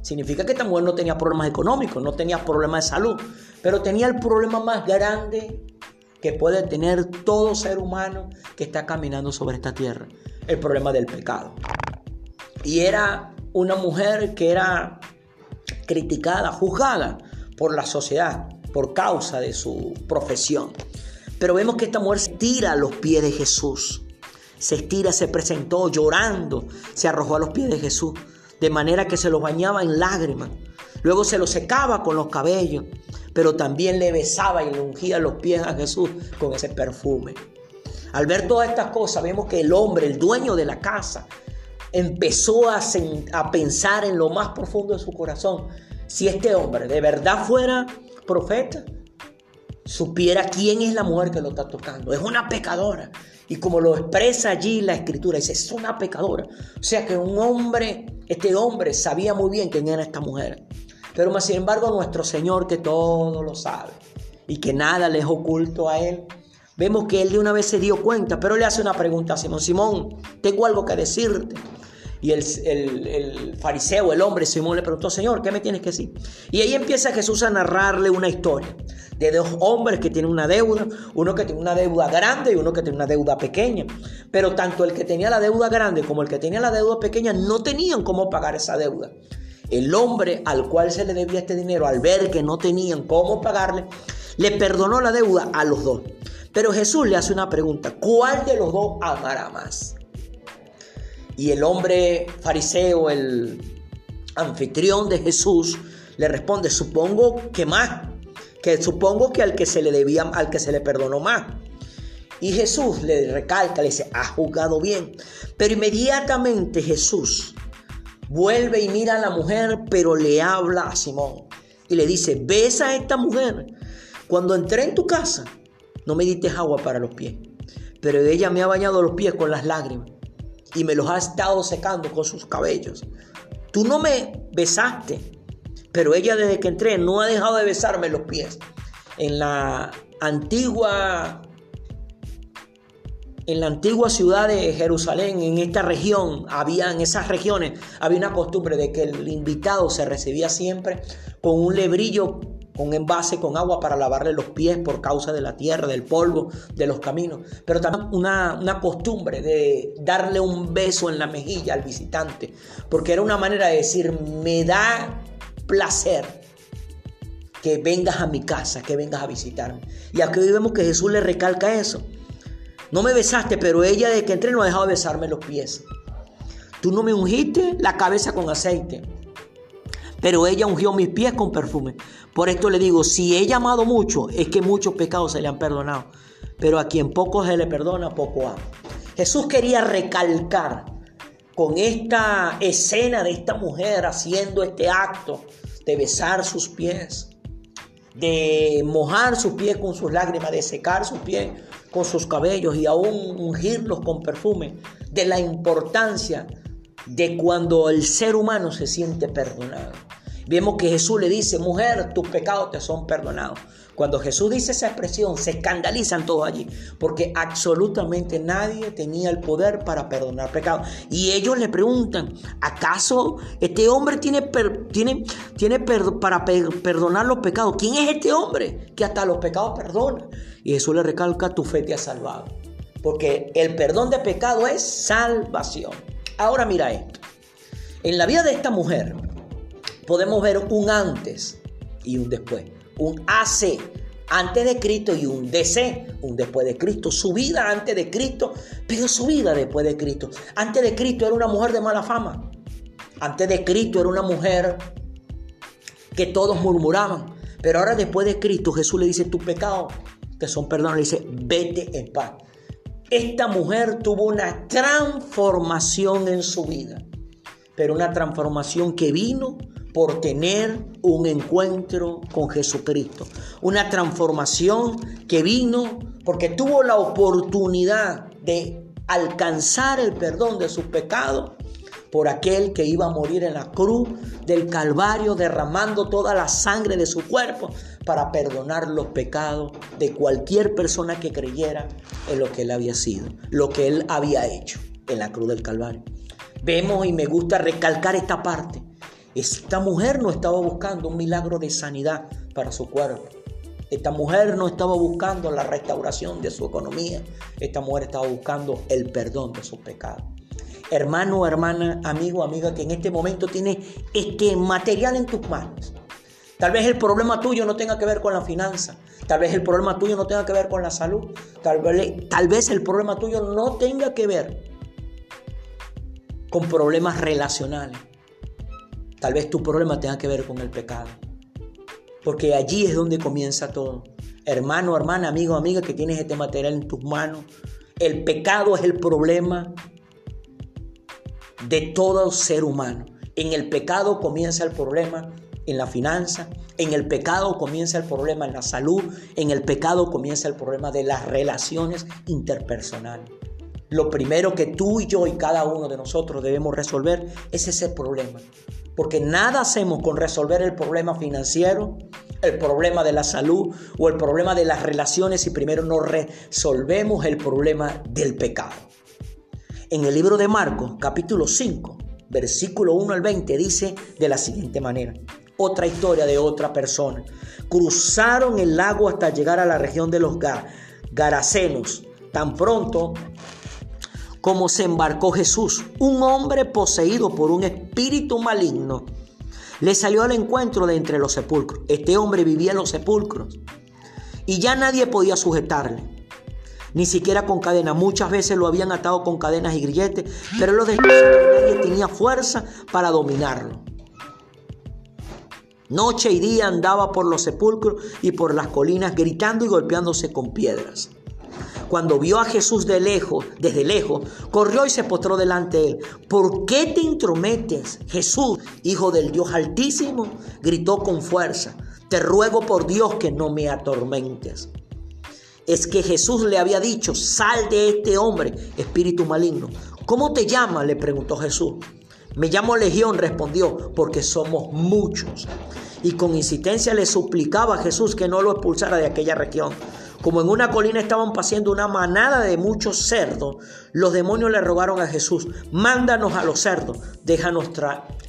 Significa que esta mujer no tenía problemas económicos, no tenía problemas de salud, pero tenía el problema más grande que puede tener todo ser humano que está caminando sobre esta tierra, el problema del pecado. Y era una mujer que era criticada, juzgada por la sociedad por causa de su profesión. Pero vemos que esta mujer se tira a los pies de Jesús. Se estira, se presentó llorando, se arrojó a los pies de Jesús, de manera que se los bañaba en lágrimas. Luego se los secaba con los cabellos, pero también le besaba y le ungía los pies a Jesús con ese perfume. Al ver todas estas cosas, vemos que el hombre, el dueño de la casa, empezó a, pensar en lo más profundo de su corazón. Si este hombre de verdad fuera profeta, supiera quién es la mujer que lo está tocando. Es una pecadora. Y como lo expresa allí la escritura, dice, es una pecadora. O sea que un hombre, este hombre sabía muy bien quién era esta mujer. Pero más sin embargo nuestro Señor que todo lo sabe y que nada le es oculto a él, vemos que él de una vez se dio cuenta, pero le hace una pregunta a Simón, Simón, tengo algo que decirte. Y el, fariseo, el hombre Simón le preguntó, Señor, ¿qué me tienes que decir? Y ahí empieza Jesús a narrarle una historia de dos hombres que tienen una deuda, uno que tiene una deuda grande y uno que tiene una deuda pequeña. Pero tanto el que tenía la deuda grande como el que tenía la deuda pequeña no tenían cómo pagar esa deuda. El hombre al cual se le debía este dinero, al ver que no tenían cómo pagarle, le perdonó la deuda a los dos. Pero Jesús le hace una pregunta, ¿cuál de los dos amará más? Y el hombre fariseo, el anfitrión de Jesús, le responde, supongo que más, que supongo que al que se le debía, al que se le perdonó más. Y Jesús le recalca, le dice, ha jugado bien. Pero inmediatamente Jesús vuelve y mira a la mujer, pero le habla a Simón. Y le dice, ves a esta mujer. Cuando entré en tu casa, no me diste agua para los pies, pero ella me ha bañado los pies con las lágrimas y me los ha estado secando con sus cabellos. Tú no me besaste, pero ella desde que entré no ha dejado de besarme los pies. En la antigua en la antigua ciudad de Jerusalén, en esta región, había en esas regiones había una costumbre de que el invitado se recibía siempre con un lebrillo un envase con agua para lavarle los pies por causa de la tierra, del polvo, de los caminos. Pero también una, una costumbre de darle un beso en la mejilla al visitante, porque era una manera de decir, me da placer que vengas a mi casa, que vengas a visitarme. Y aquí vemos que Jesús le recalca eso. No me besaste, pero ella de que entré no ha dejado de besarme los pies. Tú no me ungiste la cabeza con aceite pero ella ungió mis pies con perfume. Por esto le digo, si he llamado mucho, es que muchos pecados se le han perdonado. Pero a quien poco se le perdona, poco ama. Jesús quería recalcar con esta escena de esta mujer haciendo este acto de besar sus pies, de mojar sus pies con sus lágrimas, de secar sus pies con sus cabellos y aún ungirlos con perfume, de la importancia de cuando el ser humano se siente perdonado. Vemos que Jesús le dice, mujer, tus pecados te son perdonados. Cuando Jesús dice esa expresión, se escandalizan todos allí, porque absolutamente nadie tenía el poder para perdonar pecados. Y ellos le preguntan, ¿acaso este hombre tiene, tiene, tiene para perdonar los pecados? ¿Quién es este hombre que hasta los pecados perdona? Y Jesús le recalca, tu fe te ha salvado. Porque el perdón de pecado es salvación. Ahora mira esto. En la vida de esta mujer podemos ver un antes y un después. Un AC antes de Cristo y un DC, un después de Cristo. Su vida antes de Cristo, pero su vida después de Cristo. Antes de Cristo era una mujer de mala fama. Antes de Cristo era una mujer que todos murmuraban. Pero ahora después de Cristo Jesús le dice, tus pecados que son perdonados. Le dice, vete en paz. Esta mujer tuvo una transformación en su vida, pero una transformación que vino por tener un encuentro con Jesucristo. Una transformación que vino porque tuvo la oportunidad de alcanzar el perdón de sus pecados por aquel que iba a morir en la cruz del Calvario, derramando toda la sangre de su cuerpo para perdonar los pecados de cualquier persona que creyera en lo que él había sido, lo que él había hecho en la cruz del Calvario. Vemos y me gusta recalcar esta parte. Esta mujer no estaba buscando un milagro de sanidad para su cuerpo. Esta mujer no estaba buscando la restauración de su economía. Esta mujer estaba buscando el perdón de sus pecados hermano, hermana, amigo, amiga, que en este momento tiene este material en tus manos. Tal vez el problema tuyo no tenga que ver con la finanza. Tal vez el problema tuyo no tenga que ver con la salud. Tal vez, tal vez el problema tuyo no tenga que ver con problemas relacionales. Tal vez tu problema tenga que ver con el pecado. Porque allí es donde comienza todo. Hermano, hermana, amigo, amiga, que tienes este material en tus manos. El pecado es el problema de todo ser humano. En el pecado comienza el problema en la finanza, en el pecado comienza el problema en la salud, en el pecado comienza el problema de las relaciones interpersonales. Lo primero que tú y yo y cada uno de nosotros debemos resolver es ese problema. Porque nada hacemos con resolver el problema financiero, el problema de la salud o el problema de las relaciones si primero no resolvemos el problema del pecado. En el libro de Marcos, capítulo 5, versículo 1 al 20, dice de la siguiente manera. Otra historia de otra persona. Cruzaron el lago hasta llegar a la región de los Garacenos. Tan pronto como se embarcó Jesús, un hombre poseído por un espíritu maligno, le salió al encuentro de entre los sepulcros. Este hombre vivía en los sepulcros y ya nadie podía sujetarle ni siquiera con cadena. Muchas veces lo habían atado con cadenas y grilletes, pero lo después nadie tenía fuerza para dominarlo. Noche y día andaba por los sepulcros y por las colinas gritando y golpeándose con piedras. Cuando vio a Jesús de lejos, desde lejos, corrió y se postró delante de él. ¿Por qué te intrometes, Jesús, hijo del Dios Altísimo? gritó con fuerza. Te ruego por Dios que no me atormentes es que Jesús le había dicho, sal de este hombre, espíritu maligno. ¿Cómo te llamas? le preguntó Jesús. Me llamo Legión, respondió, porque somos muchos. Y con insistencia le suplicaba a Jesús que no lo expulsara de aquella región. Como en una colina estaban paseando una manada de muchos cerdos, los demonios le rogaron a Jesús, mándanos a los cerdos, déjanos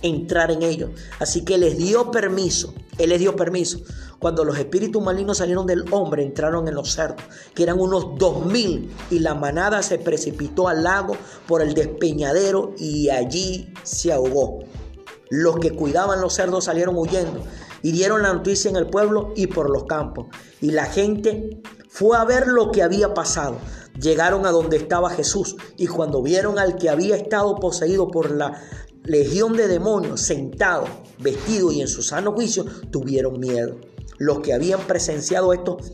entrar en ellos. Así que les dio permiso, él les dio permiso. Cuando los espíritus malignos salieron del hombre, entraron en los cerdos, que eran unos dos mil, y la manada se precipitó al lago por el despeñadero y allí se ahogó. Los que cuidaban los cerdos salieron huyendo y dieron la noticia en el pueblo y por los campos. Y la gente fue a ver lo que había pasado. Llegaron a donde estaba Jesús y cuando vieron al que había estado poseído por la legión de demonios sentado, vestido y en su sano juicio, tuvieron miedo. Los que habían presenciado estos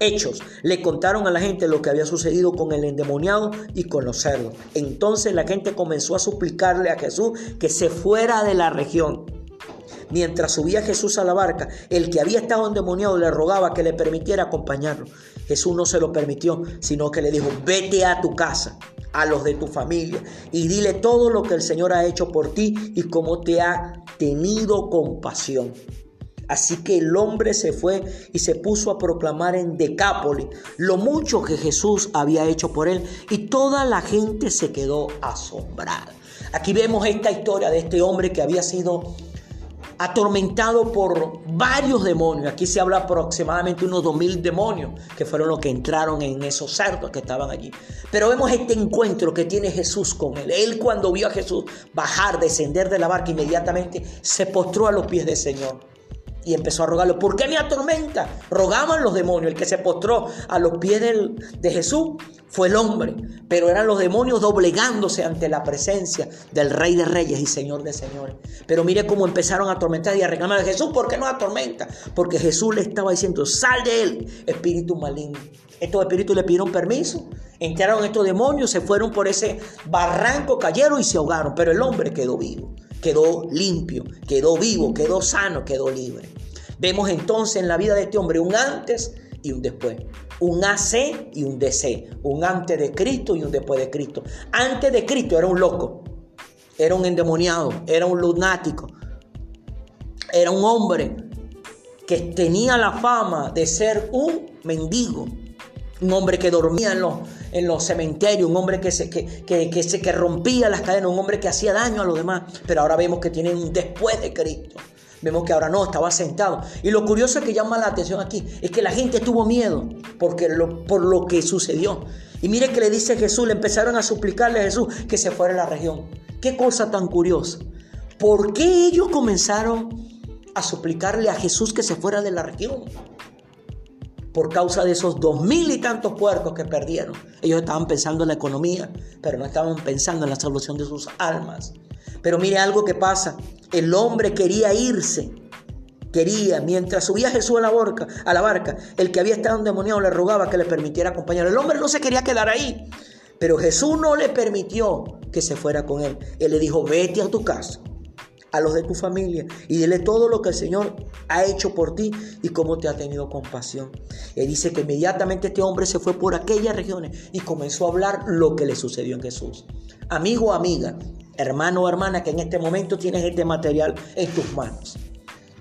hechos le contaron a la gente lo que había sucedido con el endemoniado y con. Entonces la gente comenzó a suplicarle a Jesús que se fuera de la región. Mientras subía Jesús a la barca, el que había estado endemoniado le rogaba que le permitiera acompañarlo. Jesús no se lo permitió, sino que le dijo, vete a tu casa, a los de tu familia, y dile todo lo que el Señor ha hecho por ti y cómo te ha tenido compasión. Así que el hombre se fue y se puso a proclamar en Decápolis lo mucho que Jesús había hecho por él y toda la gente se quedó asombrada. Aquí vemos esta historia de este hombre que había sido atormentado por varios demonios. Aquí se habla aproximadamente unos dos mil demonios que fueron los que entraron en esos cerdos que estaban allí. Pero vemos este encuentro que tiene Jesús con él. Él cuando vio a Jesús bajar, descender de la barca, inmediatamente se postró a los pies del Señor. Y empezó a rogarle, ¿por qué me atormenta? Rogaban los demonios. El que se postró a los pies de Jesús fue el hombre, pero eran los demonios doblegándose ante la presencia del Rey de Reyes y Señor de Señores. Pero mire cómo empezaron a atormentar y a reclamar a Jesús, ¿por qué no atormenta? Porque Jesús le estaba diciendo, sal de él, espíritu maligno. Estos espíritus le pidieron permiso, entraron estos demonios, se fueron por ese barranco, cayeron y se ahogaron, pero el hombre quedó vivo quedó limpio, quedó vivo, quedó sano, quedó libre. Vemos entonces en la vida de este hombre un antes y un después. Un AC y un DC. Un antes de Cristo y un después de Cristo. Antes de Cristo era un loco. Era un endemoniado. Era un lunático. Era un hombre que tenía la fama de ser un mendigo. Un hombre que dormía en los, en los cementerios, un hombre que, se, que, se, que rompía las cadenas, un hombre que hacía daño a los demás. Pero ahora vemos que tiene un después de Cristo. Vemos que ahora no, estaba sentado. Y lo curioso que llama la atención aquí es que la gente tuvo miedo porque lo, por lo que sucedió. Y mire que le dice Jesús, le empezaron a suplicarle a Jesús que se fuera a la región. Qué cosa tan curiosa. ¿Por qué ellos comenzaron a suplicarle a Jesús que se fuera de la región? Por causa de esos dos mil y tantos puercos que perdieron. Ellos estaban pensando en la economía, pero no estaban pensando en la salvación de sus almas. Pero mire algo que pasa. El hombre quería irse. Quería, mientras subía Jesús a la, barca, a la barca, el que había estado endemoniado le rogaba que le permitiera acompañar. El hombre no se quería quedar ahí, pero Jesús no le permitió que se fuera con él. Él le dijo, vete a tu casa a los de tu familia y dile todo lo que el Señor ha hecho por ti y cómo te ha tenido compasión. Él dice que inmediatamente este hombre se fue por aquellas regiones y comenzó a hablar lo que le sucedió en Jesús. Amigo o amiga, hermano o hermana que en este momento tienes este material en tus manos.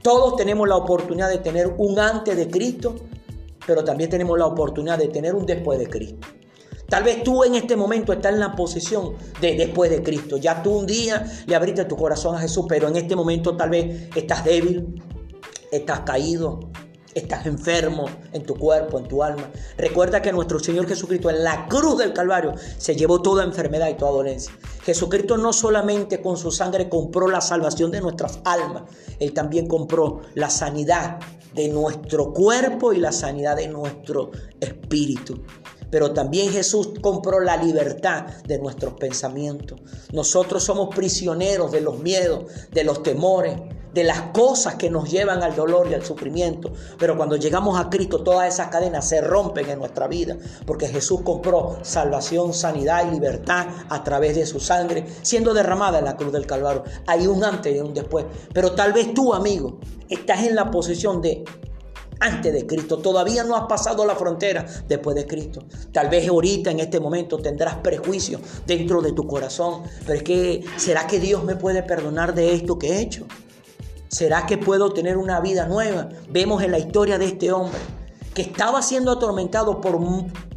Todos tenemos la oportunidad de tener un antes de Cristo, pero también tenemos la oportunidad de tener un después de Cristo. Tal vez tú en este momento estás en la posición de después de Cristo. Ya tú un día le abriste tu corazón a Jesús, pero en este momento tal vez estás débil, estás caído, estás enfermo en tu cuerpo, en tu alma. Recuerda que nuestro Señor Jesucristo en la cruz del Calvario se llevó toda enfermedad y toda dolencia. Jesucristo no solamente con su sangre compró la salvación de nuestras almas, Él también compró la sanidad de nuestro cuerpo y la sanidad de nuestro espíritu. Pero también Jesús compró la libertad de nuestros pensamientos. Nosotros somos prisioneros de los miedos, de los temores, de las cosas que nos llevan al dolor y al sufrimiento. Pero cuando llegamos a Cristo, todas esas cadenas se rompen en nuestra vida, porque Jesús compró salvación, sanidad y libertad a través de su sangre, siendo derramada en la cruz del Calvario. Hay un antes y un después. Pero tal vez tú, amigo, estás en la posición de antes de Cristo. Todavía no has pasado la frontera después de Cristo. Tal vez ahorita en este momento tendrás prejuicio dentro de tu corazón. Pero es que, ¿será que Dios me puede perdonar de esto que he hecho? ¿Será que puedo tener una vida nueva? Vemos en la historia de este hombre que estaba siendo atormentado por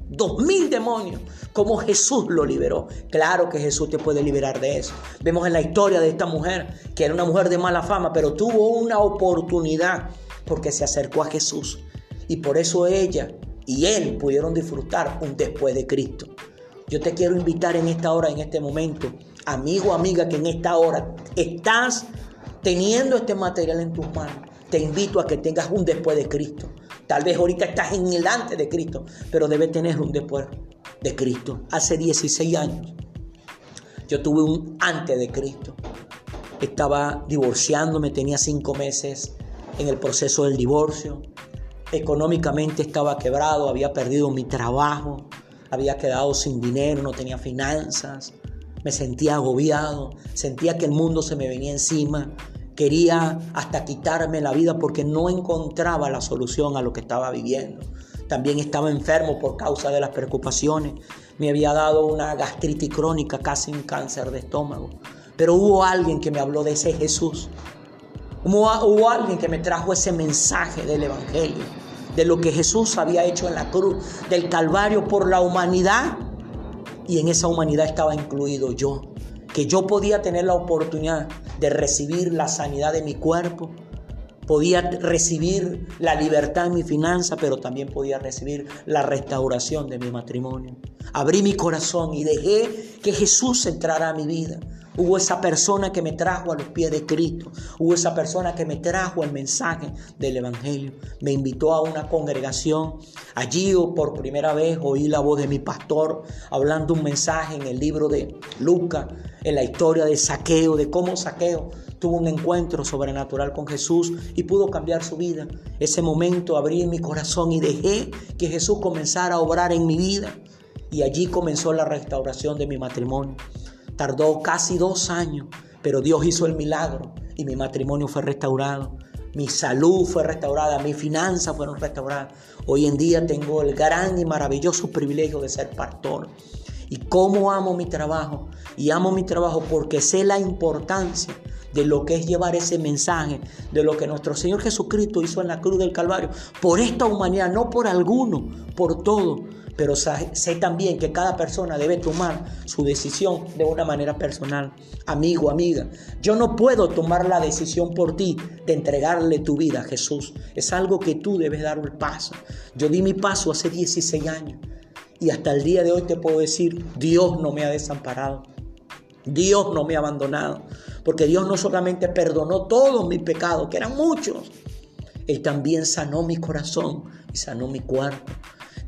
dos mil demonios, como Jesús lo liberó. Claro que Jesús te puede liberar de eso. Vemos en la historia de esta mujer, que era una mujer de mala fama, pero tuvo una oportunidad porque se acercó a Jesús. Y por eso ella y él pudieron disfrutar un después de Cristo. Yo te quiero invitar en esta hora, en este momento, amigo, amiga, que en esta hora estás teniendo este material en tus manos. Te invito a que tengas un después de Cristo. Tal vez ahorita estás en el antes de Cristo, pero debes tener un después de Cristo. Hace 16 años yo tuve un antes de Cristo. Estaba divorciándome, tenía cinco meses en el proceso del divorcio. Económicamente estaba quebrado, había perdido mi trabajo, había quedado sin dinero, no tenía finanzas. Me sentía agobiado, sentía que el mundo se me venía encima. Quería hasta quitarme la vida porque no encontraba la solución a lo que estaba viviendo. También estaba enfermo por causa de las preocupaciones. Me había dado una gastritis crónica, casi un cáncer de estómago. Pero hubo alguien que me habló de ese Jesús Hubo, alguien que me trajo ese mensaje del Evangelio, de lo que Jesús había hecho en la cruz del Calvario por la humanidad. Y en esa humanidad estaba incluido yo, que yo podía tener la oportunidad de recibir la sanidad de mi cuerpo, podía recibir la libertad en mi finanza, pero también podía recibir la restauración de mi matrimonio. abrí mi corazón y dejé que Jesús entrara a mi vida. Hubo esa persona que me trajo a los pies de Cristo. Hubo esa persona que me trajo el mensaje del Evangelio. Me invitó a una congregación. Allí por primera vez oí la voz de mi pastor hablando un mensaje en el libro de Lucas, en la historia de Saqueo, de cómo Saqueo tuvo un encuentro sobrenatural con Jesús y pudo cambiar su vida. Ese momento abrí mi corazón y dejé que Jesús comenzara a obrar en mi vida. Y allí comenzó la restauración de mi matrimonio. Tardó casi dos años, pero Dios hizo el milagro y mi matrimonio fue restaurado. Mi salud fue restaurada, mis finanzas fueron restauradas. Hoy en día tengo el gran y maravilloso privilegio de ser pastor. Y cómo amo mi trabajo. Y amo mi trabajo porque sé la importancia de lo que es llevar ese mensaje, de lo que nuestro Señor Jesucristo hizo en la cruz del Calvario, por esta humanidad, no por alguno, por todo pero sé también que cada persona debe tomar su decisión de una manera personal. Amigo, amiga, yo no puedo tomar la decisión por ti de entregarle tu vida a Jesús. Es algo que tú debes dar el paso. Yo di mi paso hace 16 años y hasta el día de hoy te puedo decir, Dios no me ha desamparado. Dios no me ha abandonado, porque Dios no solamente perdonó todos mis pecados, que eran muchos, Él también sanó mi corazón y sanó mi cuerpo.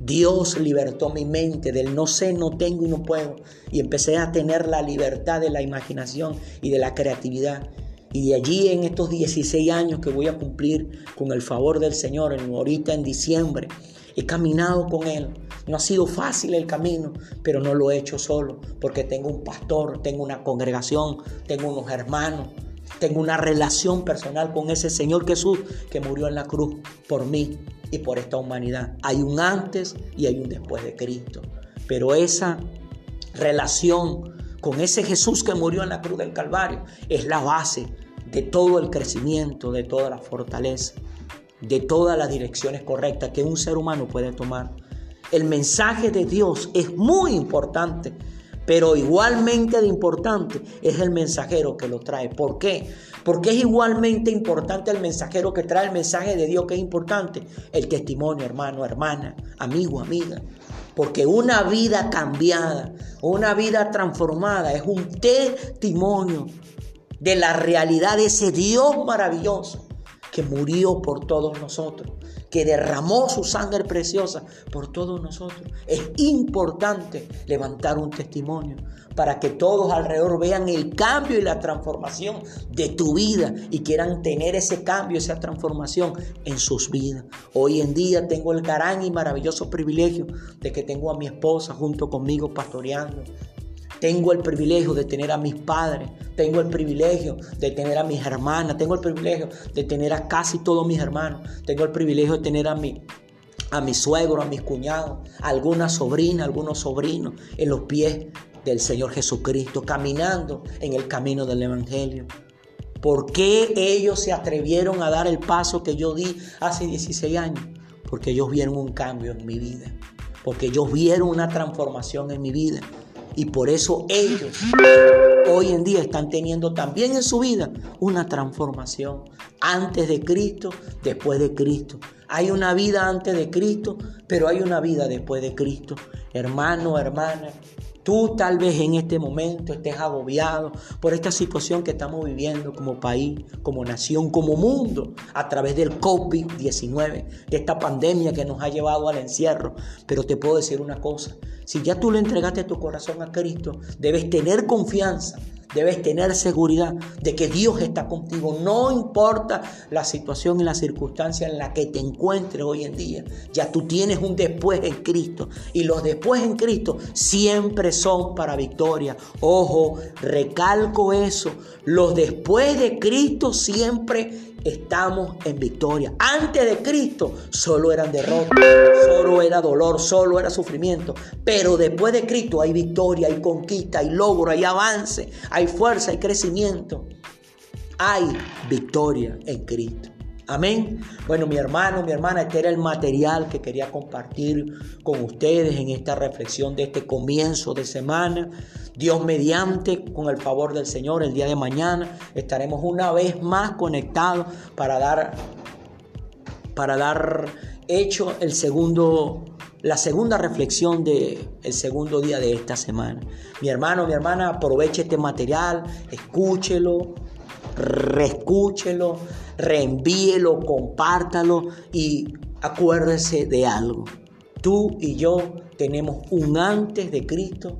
Dios libertó mi mente del no sé, no tengo y no puedo. Y empecé a tener la libertad de la imaginación y de la creatividad. Y de allí en estos 16 años que voy a cumplir con el favor del Señor, en, ahorita en diciembre, he caminado con Él. No ha sido fácil el camino, pero no lo he hecho solo, porque tengo un pastor, tengo una congregación, tengo unos hermanos, tengo una relación personal con ese Señor Jesús que murió en la cruz por mí y por esta humanidad. Hay un antes y hay un después de Cristo. Pero esa relación con ese Jesús que murió en la cruz del Calvario es la base de todo el crecimiento, de toda la fortaleza, de todas las direcciones correctas que un ser humano puede tomar. El mensaje de Dios es muy importante pero igualmente de importante es el mensajero que lo trae. ¿Por qué? Porque es igualmente importante el mensajero que trae el mensaje de Dios que es importante. El testimonio, hermano, hermana, amigo, amiga. Porque una vida cambiada, una vida transformada es un testimonio de la realidad de ese Dios maravilloso que murió por todos nosotros, que derramó su sangre preciosa por todos nosotros. Es importante levantar un testimonio para que todos alrededor vean el cambio y la transformación de tu vida y quieran tener ese cambio, esa transformación en sus vidas. Hoy en día tengo el gran y maravilloso privilegio de que tengo a mi esposa junto conmigo pastoreando, tengo el privilegio de tener a mis padres, tengo el privilegio de tener a mis hermanas, tengo el privilegio de tener a casi todos mis hermanos, tengo el privilegio de tener a mi, a mi suegro, a mis cuñados, a alguna sobrina, algunos sobrinos en los pies del Señor Jesucristo, caminando en el camino del Evangelio. ¿Por qué ellos se atrevieron a dar el paso que yo di hace 16 años? Porque ellos vieron un cambio en mi vida, porque ellos vieron una transformación en mi vida. Y por eso ellos hoy en día están teniendo también en su vida una transformación. Antes de Cristo, después de Cristo. Hay una vida antes de Cristo, pero hay una vida después de Cristo. Hermano, hermana, Tú tal vez en este momento estés agobiado por esta situación que estamos viviendo como país, como nación, como mundo, a través del COVID-19, de esta pandemia que nos ha llevado al encierro. Pero te puedo decir una cosa, si ya tú le entregaste tu corazón a Cristo, debes tener confianza Debes tener seguridad de que Dios está contigo. No importa la situación y la circunstancia en la que te encuentres hoy en día. Ya tú tienes un después en Cristo. Y los después en Cristo siempre son para victoria. Ojo, recalco eso. Los después de Cristo siempre estamos en victoria. Antes de Cristo solo eran derrotas, solo era dolor, solo era sufrimiento. Pero después de Cristo hay victoria, hay conquista, hay logro, hay avance, hay fuerza, hay crecimiento. Hay victoria en Cristo. Amén. Bueno, mi hermano, mi hermana, este era el material que quería compartir con ustedes en esta reflexión de este comienzo de semana. Dios mediante, con el favor del Señor, el día de mañana estaremos una vez más conectados para dar, para dar hecho el segundo la segunda reflexión del el segundo día de esta semana. Mi hermano, mi hermana, aproveche este material, escúchelo, reescúchelo, reenvíelo, compártalo y acuérdese de algo. Tú y yo tenemos un antes de Cristo,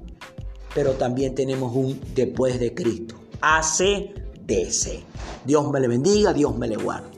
pero también tenemos un después de Cristo. ACDC. Dios me le bendiga, Dios me le guarde.